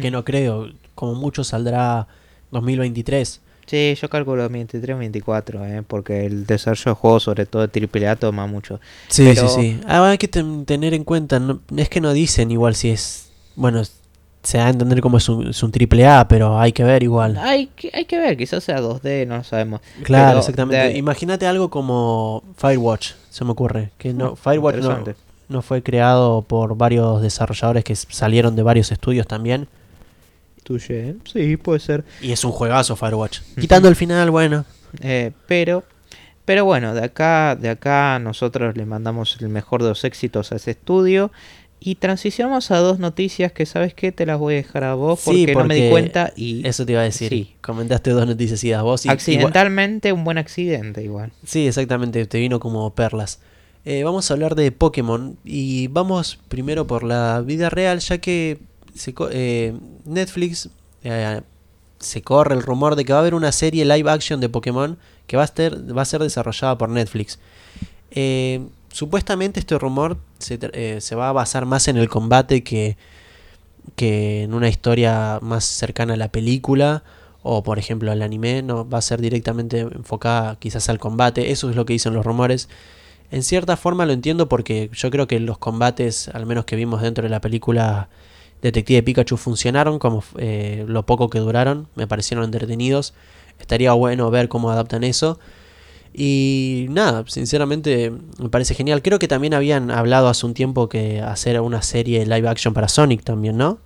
Que no creo. Como mucho saldrá 2023. Sí, yo calculo 2023 2024, ¿eh? porque el desarrollo de juegos, sobre todo de AAA, toma mucho. Sí, sí, sí. Ah, hay que tener en cuenta, es que no dicen igual si es. Bueno, se da a entender como es un, es un AAA, pero hay que ver igual. Hay que, hay que ver, quizás sea 2D, no lo sabemos. Claro, exactamente. Imagínate algo como Firewatch, se me ocurre. Que no, mm, Firewatch no, no fue creado por varios desarrolladores que salieron de varios estudios también. Tuye, sí, puede ser. Y es un juegazo Firewatch. Quitando el final, bueno. Eh, pero, pero bueno, de acá, de acá nosotros le mandamos el mejor de los éxitos a ese estudio. Y transicionamos a dos noticias que, ¿sabes qué? Te las voy a dejar a vos porque, no me di cuenta y... Eso te iba a decir. Sí. Comentaste dos noticias y a vos. Y, Accidentalmente, un buen accidente igual. Sí, exactamente. Te vino como perlas. Eh, vamos a hablar de Pokémon y vamos primero por la vida real ya que eh, Netflix eh, se corre el rumor de que va a haber una serie live action de Pokémon que va a ser, va a ser desarrollada por Netflix. supuestamente este rumor se, va a basar más en el combate que, que en una historia más cercana a la película o por ejemplo al anime, no va a ser directamente enfocada quizás al combate, eso es lo que dicen los rumores. En cierta forma lo entiendo porque yo creo que los combates, al menos que vimos dentro de la película Detective Pikachu, funcionaron como eh, lo poco que duraron, me parecieron entretenidos. Estaría bueno ver cómo adaptan eso. Y nada, sinceramente me parece genial. Creo que también habían hablado hace un tiempo que hacer una serie live action para Sonic también, ¿no?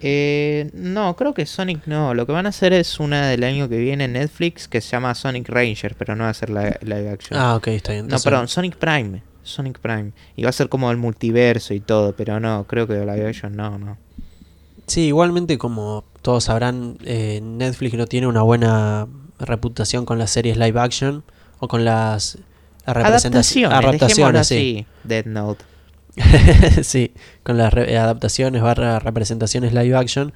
Eh, no, creo que Sonic no. Lo que van a hacer es una del año que viene en Netflix que se llama Sonic Ranger, pero no va a ser la live action. Ah, ok, está bien. No, perdón, Sonic Prime. Sonic Prime. Y va a ser como el multiverso y todo, pero no, creo que la live action no, no. Sí, igualmente como todos sabrán, eh, Netflix no tiene una buena reputación con las series live action o con las representaciones. Adaptaciones, sí. Dead Note. sí, con las adaptaciones barra representaciones live action.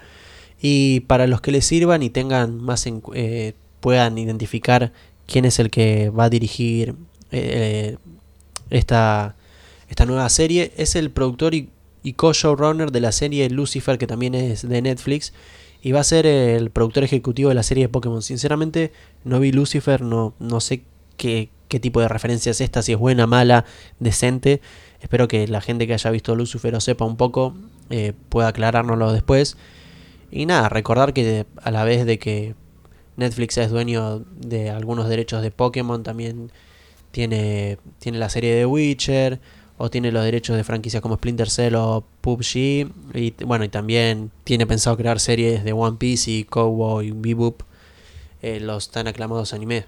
Y para los que les sirvan y tengan más eh, puedan identificar quién es el que va a dirigir eh, esta, esta nueva serie, es el productor y, y co-showrunner de la serie Lucifer, que también es de Netflix. Y va a ser el productor ejecutivo de la serie de Pokémon. Sinceramente, no vi Lucifer, no, no sé qué, qué tipo de referencia es esta, si es buena, mala, decente. Espero que la gente que haya visto Lucifer o sepa un poco eh, pueda aclarárnoslo después. Y nada, recordar que a la vez de que Netflix es dueño de algunos derechos de Pokémon, también tiene, tiene la serie de Witcher o tiene los derechos de franquicias como Splinter Cell o PUBG y bueno, y también tiene pensado crear series de One Piece y Cowboy Bebop, eh, los tan aclamados animes.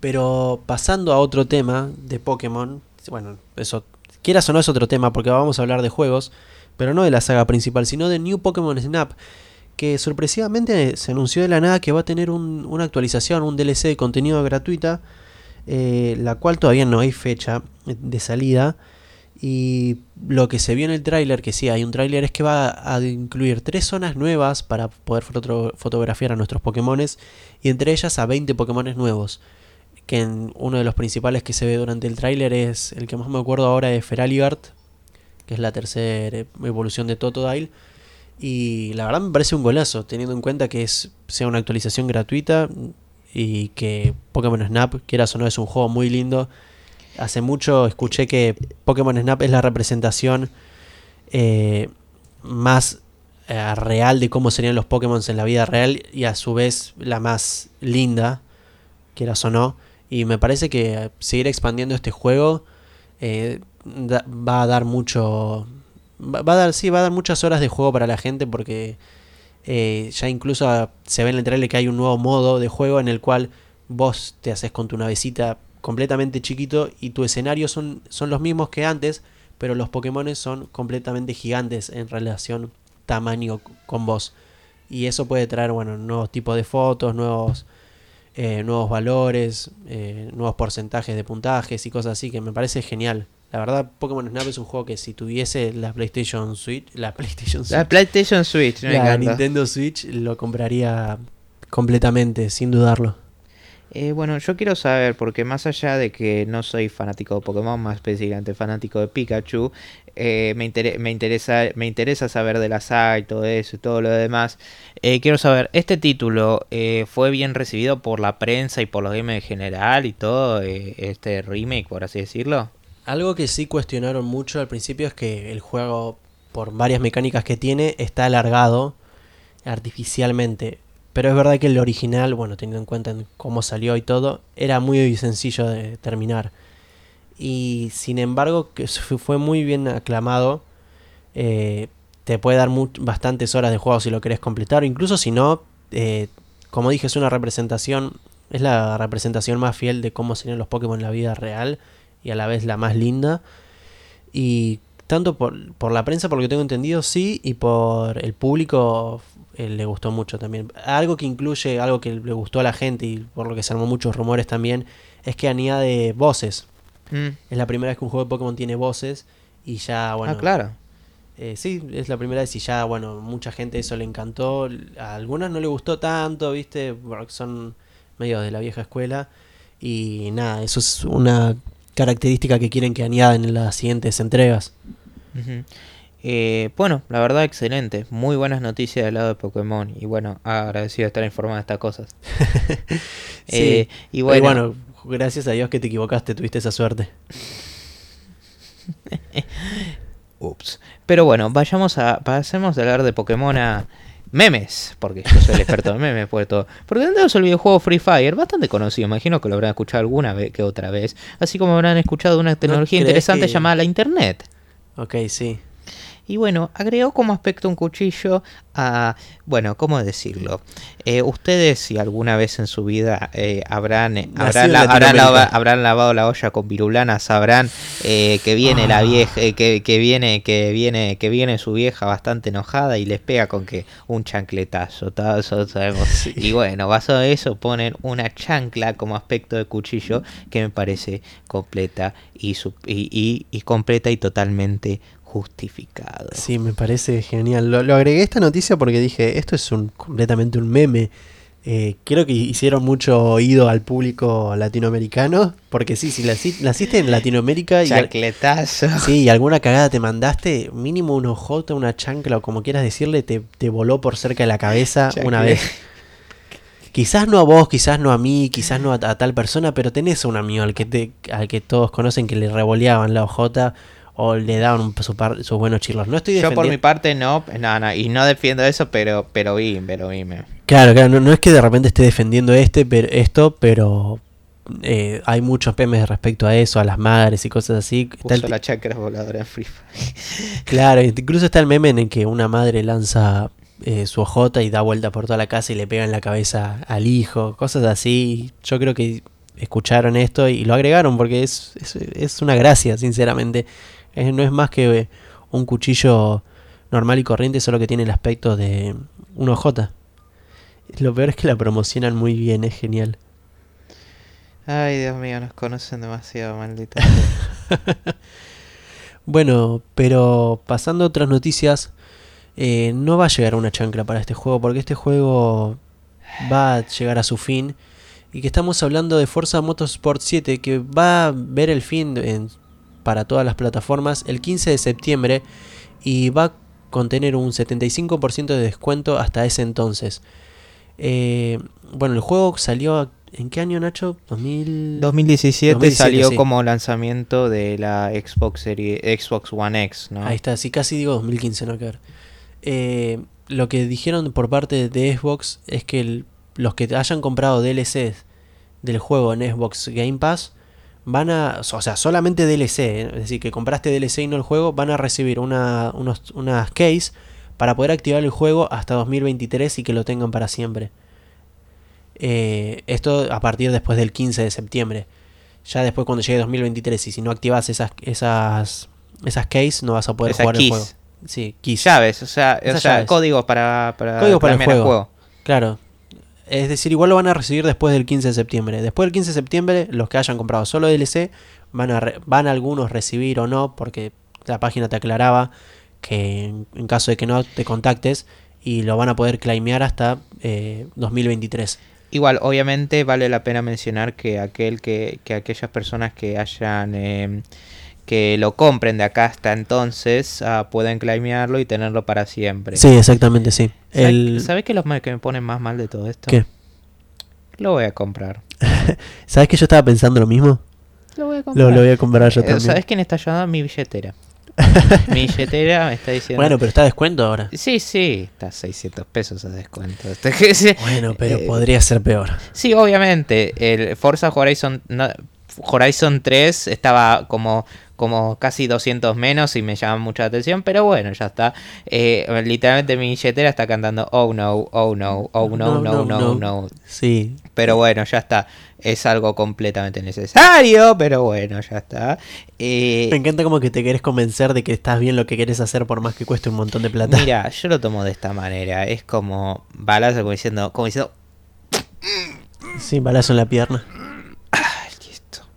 Pero pasando a otro tema de Pokémon, bueno, eso, quieras o no es otro tema porque vamos a hablar de juegos, pero no de la saga principal, sino de New Pokémon Snap, que sorpresivamente se anunció de la nada que va a tener una actualización, un DLC de contenido gratuita, eh, la cual todavía no hay fecha de salida. Y lo que se vio en el tráiler, que sí hay un tráiler, es que va a incluir tres zonas nuevas para poder fotografiar a nuestros Pokémones y entre ellas a 20 Pokémones nuevos que uno de los principales que se ve durante el tráiler es el que más me acuerdo ahora es Feraligard, que es la tercera evolución de Totodile. Y la verdad me parece un golazo, teniendo en cuenta que es sea una actualización gratuita y que Pokémon Snap, quieras o no, es un juego muy lindo. Hace mucho escuché que Pokémon Snap es la representación eh, más eh, real de cómo serían los Pokémon en la vida real y a su vez la más linda, quieras o no. Y me parece que seguir expandiendo este juego eh, va a dar mucho. Va, a dar, sí, va a dar muchas horas de juego para la gente porque eh, ya incluso se ve en el trailer que hay un nuevo modo de juego en el cual vos te haces con tu navecita completamente chiquito y tu escenario son, son los mismos que antes, pero los Pokémon son completamente gigantes en relación tamaño con vos. Y eso puede traer, bueno, nuevos tipos de fotos, nuevos eh, nuevos valores, eh, nuevos porcentajes de puntajes y cosas así, que me parece genial. La verdad, Pokémon Snap es un juego que si tuviese la PlayStation Switch, la PlayStation Switch, la PlayStation Switch, la Nintendo Switch, lo compraría completamente, sin dudarlo. Eh, bueno, yo quiero saber, porque más allá de que no soy fanático de Pokémon, más específicamente fanático de Pikachu, eh, me, me, interesa, me interesa saber de la saga y todo eso y todo lo demás. Eh, quiero saber, ¿este título fue bien recibido por la prensa y por los gamers en general y todo, este remake, por así decirlo? Algo que sí cuestionaron mucho al principio es que el juego, por varias mecánicas que tiene, está alargado artificialmente. Pero es verdad que el original, bueno, teniendo en cuenta cómo salió y todo, era muy sencillo de terminar. Y sin embargo, que fue muy bien aclamado. Eh, te puede dar bastantes horas de juego si lo querés completar. Incluso si no, eh, como dije, es una representación. Es la representación más fiel de cómo serían los Pokémon en la vida real. Y a la vez la más linda. Y tanto por, por la prensa, por lo que tengo entendido, sí. Y por el público eh, le gustó mucho también. Algo que incluye, algo que le gustó a la gente y por lo que se armó muchos rumores también, es que añade voces. Mm. Es la primera vez que un juego de Pokémon tiene voces y ya, bueno. Ah, claro. Eh, sí, es la primera vez y ya, bueno, mucha gente eso le encantó. A algunas no le gustó tanto, viste, porque son medio de la vieja escuela. Y nada, eso es una característica que quieren que añadan en las siguientes entregas. Eh, bueno, la verdad, excelente. Muy buenas noticias del lado de Pokémon. Y bueno, agradecido de estar informado de estas cosas. Sí, Eh, y y bueno, bueno, gracias a Dios que te equivocaste, tuviste esa suerte. ups. Pero bueno, vayamos a. Pasemos de hablar de Pokémon a memes. Porque yo soy el experto en memes, por todo. Porque tenemos el videojuego Free Fire, bastante conocido. Imagino que lo habrán escuchado alguna vez que otra vez. Así como habrán escuchado una tecnología interesante que- llamada la Internet. Ok, sí. Y bueno, agregó como aspecto un cuchillo a, bueno, ¿cómo decirlo? Eh, ustedes si alguna vez en su vida eh, habrán, eh, habrán, en la- habrán, Latinoamérica. lava- habrán lavado la olla con virulana, sabrán que viene la Ah. vieja, que, que viene, que viene, que viene su vieja bastante enojada y les pega con que un chancletazo, todos sabemos. Sí. Y bueno, basado en eso ponen una chancla como aspecto de cuchillo que me parece completa y, y, y- y completa y totalmente justificado. Sí, me parece genial. Lo, lo agregué a esta noticia porque dije, esto es un completamente un meme. Eh, creo que hicieron mucho oído al público latinoamericano. Porque sí, si naci- naciste en Latinoamérica y, sí, y alguna cagada te mandaste, mínimo un ojote, una chancla o como quieras decirle, te, te voló por cerca de la cabeza una vez. Quizás no a vos, quizás no a mí, quizás no a, a tal persona, pero tenés un amigo al que, te, al que todos conocen que le revoleaban la ojota o le daban un- su par- sus buenos chirlos. No estoy Yo por mi parte no, no, no, y no defiendo eso, pero pero vi, pero vi. me- Claro, claro, no, no es que de repente esté defendiendo este, pero, esto, pero eh, hay muchos memes respecto a eso, a las madres y cosas así. Está el Puso ti- la chacra voladora en Free Fire. Claro, incluso está el meme en el que una madre lanza eh, su ojota y da vuelta por toda la casa y le pega en la cabeza al hijo, cosas así. Yo creo que escucharon esto y lo agregaron porque es, es, es una gracia, sinceramente. No es más que un cuchillo normal y corriente, solo que tiene el aspecto de un ojota. Lo peor es que la promocionan muy bien, es genial. Ay, Dios mío, nos conocen demasiado, maldita. Bueno, pero pasando a otras noticias, eh, no va a llegar una chancla para este juego porque este juego va a llegar a su fin y que estamos hablando de Forza Motorsport 7 que va a ver el fin en- para todas las plataformas el 15 de septiembre y va a contener un 75% de descuento hasta ese entonces. Eh, bueno, el juego salió ¿en qué año Nacho? 2000 2017, 2017, salió sí. como lanzamiento de la Xbox Series, Xbox One X, ¿no? Ahí está, sí, casi digo 2015, no que ver. Eh, lo que dijeron por parte de Xbox es que el- los que hayan comprado DLCs del juego en Xbox Game Pass van a, o sea, solamente DLC, ¿eh? es decir, que compraste DLC y no el juego, van a recibir una, unos, unas keys para poder activar el juego hasta 2023 y que lo tengan para siempre. Eh, esto a partir después del 15 de septiembre. Ya después cuando llegue 2023 y si no activas esas esas esas keys no vas a poder Esa jugar el juego. Sí, keys. Llaves, o sea, o sea llaves. códigos para, para Códigos para el cambiar juego. Claro. Es decir, igual lo van a recibir después del 15 de septiembre. Después del 15 de septiembre, los que hayan comprado solo DLC van a re- van algunos recibir o no, porque la página te aclaraba que en, caso de que no te contactes y lo van a poder claimear hasta eh, 2023. Igual, obviamente vale la pena mencionar que aquel que, que aquellas personas que hayan eh, que lo compren de acá hasta entonces ah, pueden claimearlo y tenerlo para siempre. Sí, exactamente, sí. ¿Sabe- El, ¿Sabes qué es lo que me pone más mal de todo esto? ¿Qué? Lo voy a comprar. ¿Sabes que yo estaba pensando lo mismo? Lo voy a comprar. Lo, lo voy a comprar yo Eh, también. ¿Sabes quién está ayudando? Mi billetera. Mi billetera me está diciendo... Bueno, pero está a descuento ahora. Sí, sí, está 600 pesos a descuento. Este Bueno, pero eh, podría ser peor. Sí, obviamente. El Forza Horizon, no- Horizon 3 estaba como, como casi 200 menos y me llama mucha atención, pero bueno, ya está. Eh, literalmente mi billetera está cantando Oh no, oh no, oh no, no, no, no. Sí. Pero bueno, ya está. Es algo completamente necesario, pero bueno, ya está. Eh, Me encanta como que te querés convencer de que estás bien lo que querés hacer por más que cueste un montón de plata. Mira, yo lo tomo de esta manera. Es como balazo, como diciendo, como diciendo, Sí, balazo en la pierna.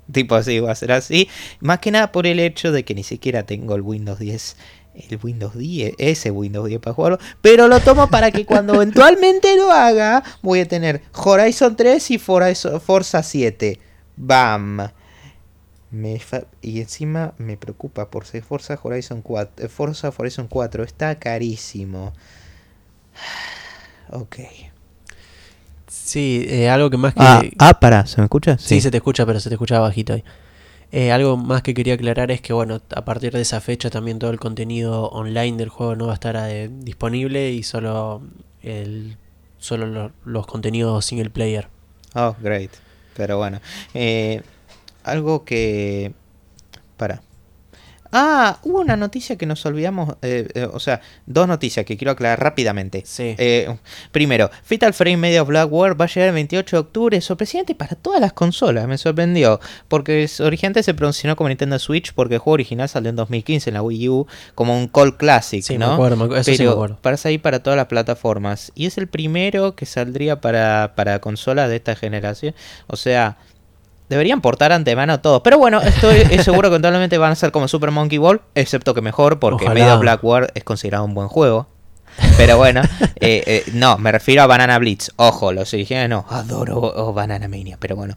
"Ay, listo. Tipo así, va a ser así. Más que nada por el hecho de que ni siquiera tengo el Windows 10. El Windows 10, ese Windows 10 para jugarlo. Pero lo tomo para que cuando eventualmente lo haga, voy a tener Horizon 3 y Forza 7. Bam. Me y encima me preocupa por ser Forza Horizon 4. eh, Forza Horizon 4 está carísimo. Ok. Sí, eh, algo que más que... Ah, ah, pará, ¿se me escucha? Sí, se te escucha, pero se te escucha bajito ahí. Eh, algo más que quería aclarar es que, bueno, a partir de esa fecha también todo el contenido online del juego no va a estar eh, disponible y solo, el, solo lo- los contenidos single player. Oh, great. Pero bueno. eh, algo que... Para. Ah, hubo una noticia que nos olvidamos. eh, eh, o sea, dos noticias que quiero aclarar rápidamente. Sí. Eh, primero, Fatal Frame Media Blackwater va a llegar el 28 de octubre, sorprendente para todas las consolas, me sorprendió, porque originalmente se promocionó como Nintendo Switch porque el juego original salió en 2015 en la Wii U como un Call Classic, Sí, me ¿no? acuerdo, me acuerdo, eso sí me Pero acuerdo. para salir para todas las plataformas y es el primero que saldría para, para consolas de esta generación, o sea... Deberían portar antemano todo. Pero bueno, estoy seguro que eventualmente van a ser como Super Monkey Ball. Excepto que mejor, porque Ojalá. Media Blackwater es considerado un buen juego. Pero bueno, eh, eh, no, me refiero a Banana Blitz. Ojo, los originales no. Adoro oh, Banana Mania. Pero bueno,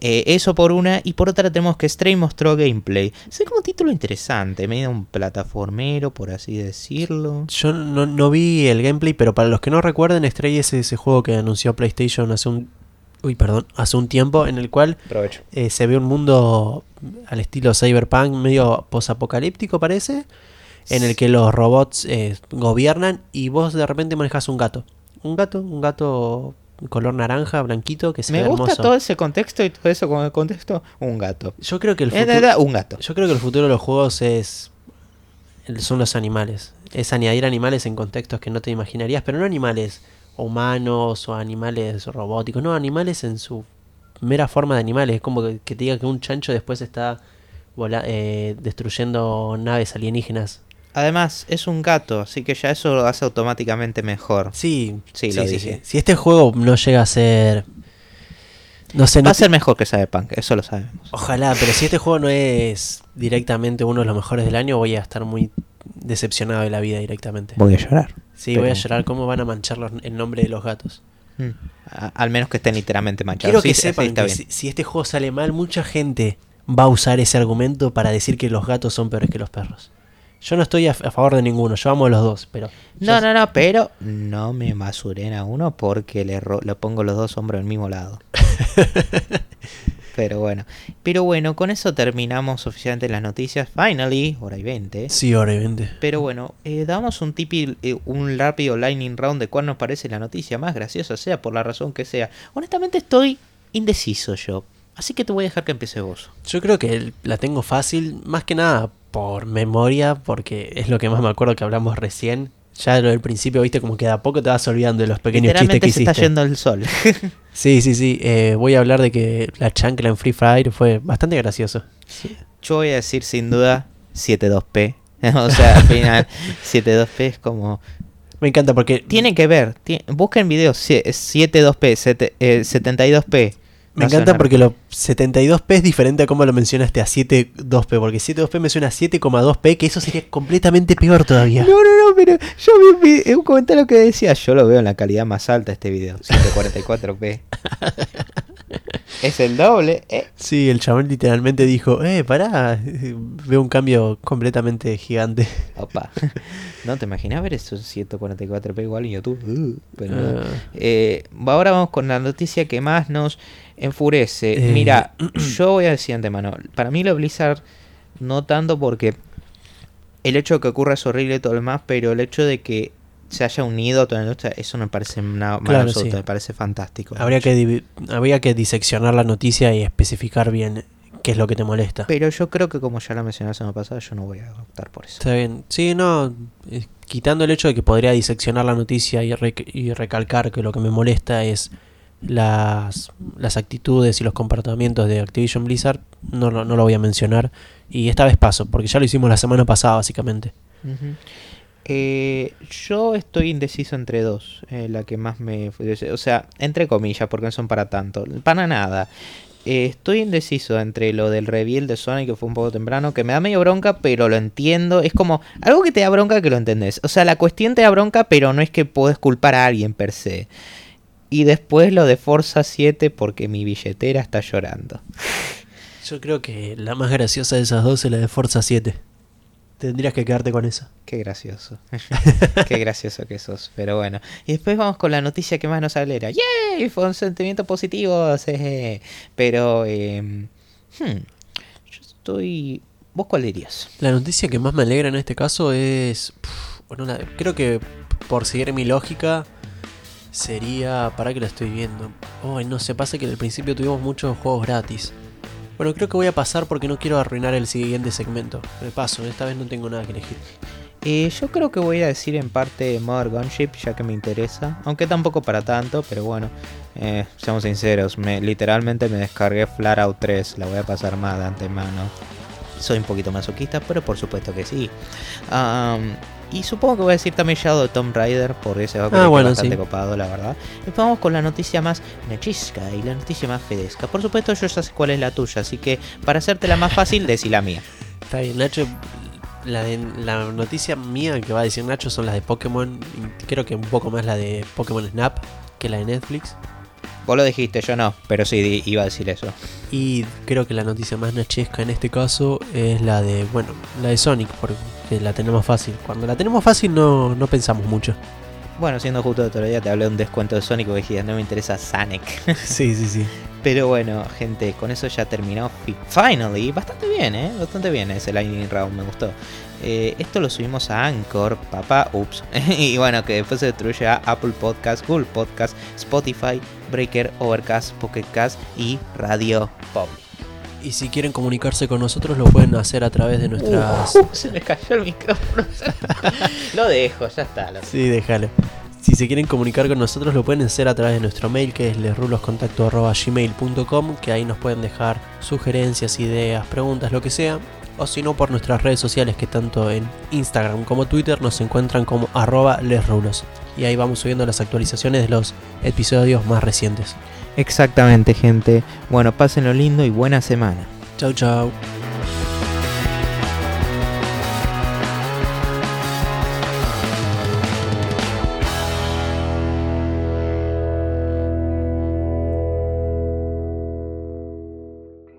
Eh, eso por una. Y por otra tenemos que Stray mostró gameplay. Es como título interesante. Medio un plataformero, por así decirlo. Yo no, no vi el gameplay, pero para los que no recuerden, Stray es ese juego que anunció PlayStation hace un... Uy, perdón, hace un tiempo en el cual eh, se ve un mundo al estilo cyberpunk, medio posapocalíptico parece, en el que los robots eh, gobiernan y vos de repente manejas un gato. Un gato, un gato color naranja, blanquito, que se Me ve gusta hermoso. todo ese contexto y todo eso como contexto. Un gato. Yo creo que el Es futuro, un gato. yo creo que el futuro de los juegos es son los animales. Es añadir animales en contextos que no te imaginarías, pero no animales humanos o animales robóticos, no, animales en su mera forma de animales. Es como que, que te diga que un chancho después está vola- eh, destruyendo naves alienígenas. Además, es un gato, así que ya eso lo hace automáticamente mejor. Sí, Sí, sí, lo sí, dije. sí. Si este juego no llega a ser... No sé, Va no a ser mejor que Cyberpunk, eso lo sabemos. Ojalá, pero si este juego no es directamente uno de los mejores del año, voy a estar muy decepcionado de la vida directamente. Voy a llorar. Sí, pero- voy a llorar cómo van a manchar los- el nombre de los gatos. Mm. A- al menos que estén literalmente manchados. Quiero que Sí, sepan que si, si este juego sale mal, mucha gente va a usar ese argumento para decir que los gatos son peores que los perros. Yo no estoy a, a favor de ninguno, yo amo a los dos, pero... No, yo- no, no, pero no me basuren a uno porque le, ro- le pongo los dos hombros al mismo lado. pero bueno. Pero bueno, con eso terminamos oficialmente las noticias. Finally, hora y 20. Sí, obviamente. Pero bueno, eh, damos un tipi, eh, un rápido lightning round de cuál nos parece la noticia más graciosa, sea por la razón que sea. Honestamente estoy indeciso yo. Así que te voy a dejar que empiece vos. Yo creo que la tengo fácil, más que nada por memoria, porque es lo que más me acuerdo que hablamos recién. Ya lo del principio, viste, como que de a poco te vas olvidando de los pequeños chistes Literalmente que se hiciste. está yendo el sol. Sí, sí, sí. eh, voy a hablar de que la chancla en Free Fire fue bastante gracioso. Yo voy a decir sin duda 72p. o sea, al final 72p es como... Me encanta porque Tienen que ver, busquen videos sie- 72p, sete- eh, 72p. Me encanta porque lo 72p es diferente a cómo lo mencionaste a 7.2p, porque 7.2p me suena a 7,2p, que eso sería completamente peor todavía. No, no, no, pero yo vi un, vide- un comentario que decía, yo lo veo en la calidad más alta este video, 144p. es el doble, eh. Sí, el chabón literalmente dijo, eh, pará, veo un cambio completamente gigante. Opa. No te imaginas ver esos 144p igual en YouTube. Uh, pero no. Ah. Eh, ahora vamos con la noticia que más nos enfurece. Eh. Mira, yo voy a decir de antemano, para mí lo Blizzard no tanto porque el hecho de que ocurra es horrible y todo lo demás, pero el hecho de que se haya unido a toda la industria, eso me parece mal Claro, sí. me parece fantástico. Habría que, habría que diseccionar la noticia y especificar bien qué es lo que te molesta. Pero yo creo que como ya la mencioné la semana pasada, yo no voy a optar por eso. Está bien. Sí, no. eh, Quitando el hecho de que podría diseccionar la noticia y, rec- y recalcar que lo que me molesta es las, las actitudes y los comportamientos de Activision Blizzard, no, lo- no lo voy a mencionar. Y esta vez paso, porque ya lo hicimos la semana pasada, básicamente. Eh, yo estoy indeciso entre dos. eh, la que más me. O sea, entre comillas, porque no son para tanto. Para nada. Eh, estoy indeciso entre lo del reveal de Sonic, que fue un poco temprano, que me da medio bronca, pero lo entiendo. Es como algo que te da bronca que lo entendés. O sea, la cuestión te da bronca, pero no es que puedes culpar a alguien per se. Y después lo de Forza 7, porque mi billetera está llorando. Yo creo que la más graciosa de esas dos es la de Forza 7. Tendrías que quedarte con esa. Qué gracioso. Qué gracioso que sos. Pero bueno. Y después vamos con la noticia que más nos alegra. ¡Yay! Fue un sentimiento positivo. sí. Pero... eh, hmm, yo estoy... ¿Vos cuál dirías? La noticia que más me alegra en este caso es. bueno, la- creo que por seguir mi lógica sería. ¿Para que la estoy viendo? Oh, no sé, pasa que al principio tuvimos muchos juegos gratis. Bueno, creo que voy a pasar porque no quiero arruinar el siguiente segmento. Me paso, esta vez no tengo nada que elegir. Eh, yo creo que voy a decir en parte Mother Gunship, ya que me interesa. Aunque tampoco para tanto, pero bueno. eh, seamos sinceros, me, literalmente me descargué Flat Out 3. La voy a pasar más de antemano. Soy un poquito masoquista, pero por supuesto que sí. Am, y supongo que voy a decir también Shadow Tomb Raider, por ese va a Ah, bueno, bastante sí. copado, la verdad. Y vamos con la noticia más nechisca y la noticia más fedesca. Por supuesto, yo ya sé cuál es la tuya, así que para hacértela más fácil, decí la mía. Está bien, Nacho. La, de- la noticia mía que va a decir Nacho son las de Pokémon. y Creo que un poco más la de Pokémon Snap que la de Netflix. Vos lo dijiste, yo no, pero sí iba a decir eso. Y creo que la noticia más nachesca en este caso es la de, bueno, la de Sonic, porque la tenemos fácil. Cuando la tenemos fácil no, no pensamos mucho. Bueno, siendo justo de otro día te hablé de un descuento de Sonic y dijiste, no me interesa Sonic. Sí, sí, sí. Pero bueno, gente, con eso ya terminó. fi- Finally, bastante bien, ¿eh? Bastante bien ese Lightning Round, me gustó. Eh, esto lo subimos a Anchor, papá, ups. y bueno, que después se destruye a Apple Podcast, Google Podcast, Spotify, Breaker, Overcast, Pocket Cast y Radio Public. Y si quieren comunicarse con nosotros lo pueden hacer a través de nuestras... Uh, se me cayó el micrófono. lo dejo, ya está. lo- Sí, déjalo. Si se quieren comunicar con nosotros lo pueden hacer a través de nuestro mail que es lesruloscontacto.gmail.com que ahí nos pueden dejar sugerencias, ideas, preguntas, lo que sea. O si no por nuestras redes sociales que tanto en Instagram como Twitter nos encuentran como arroba lesrulos. Y ahí vamos subiendo las actualizaciones de los episodios más recientes. Exactamente, gente. Bueno, pásenlo lindo y buena semana. Chau, chau.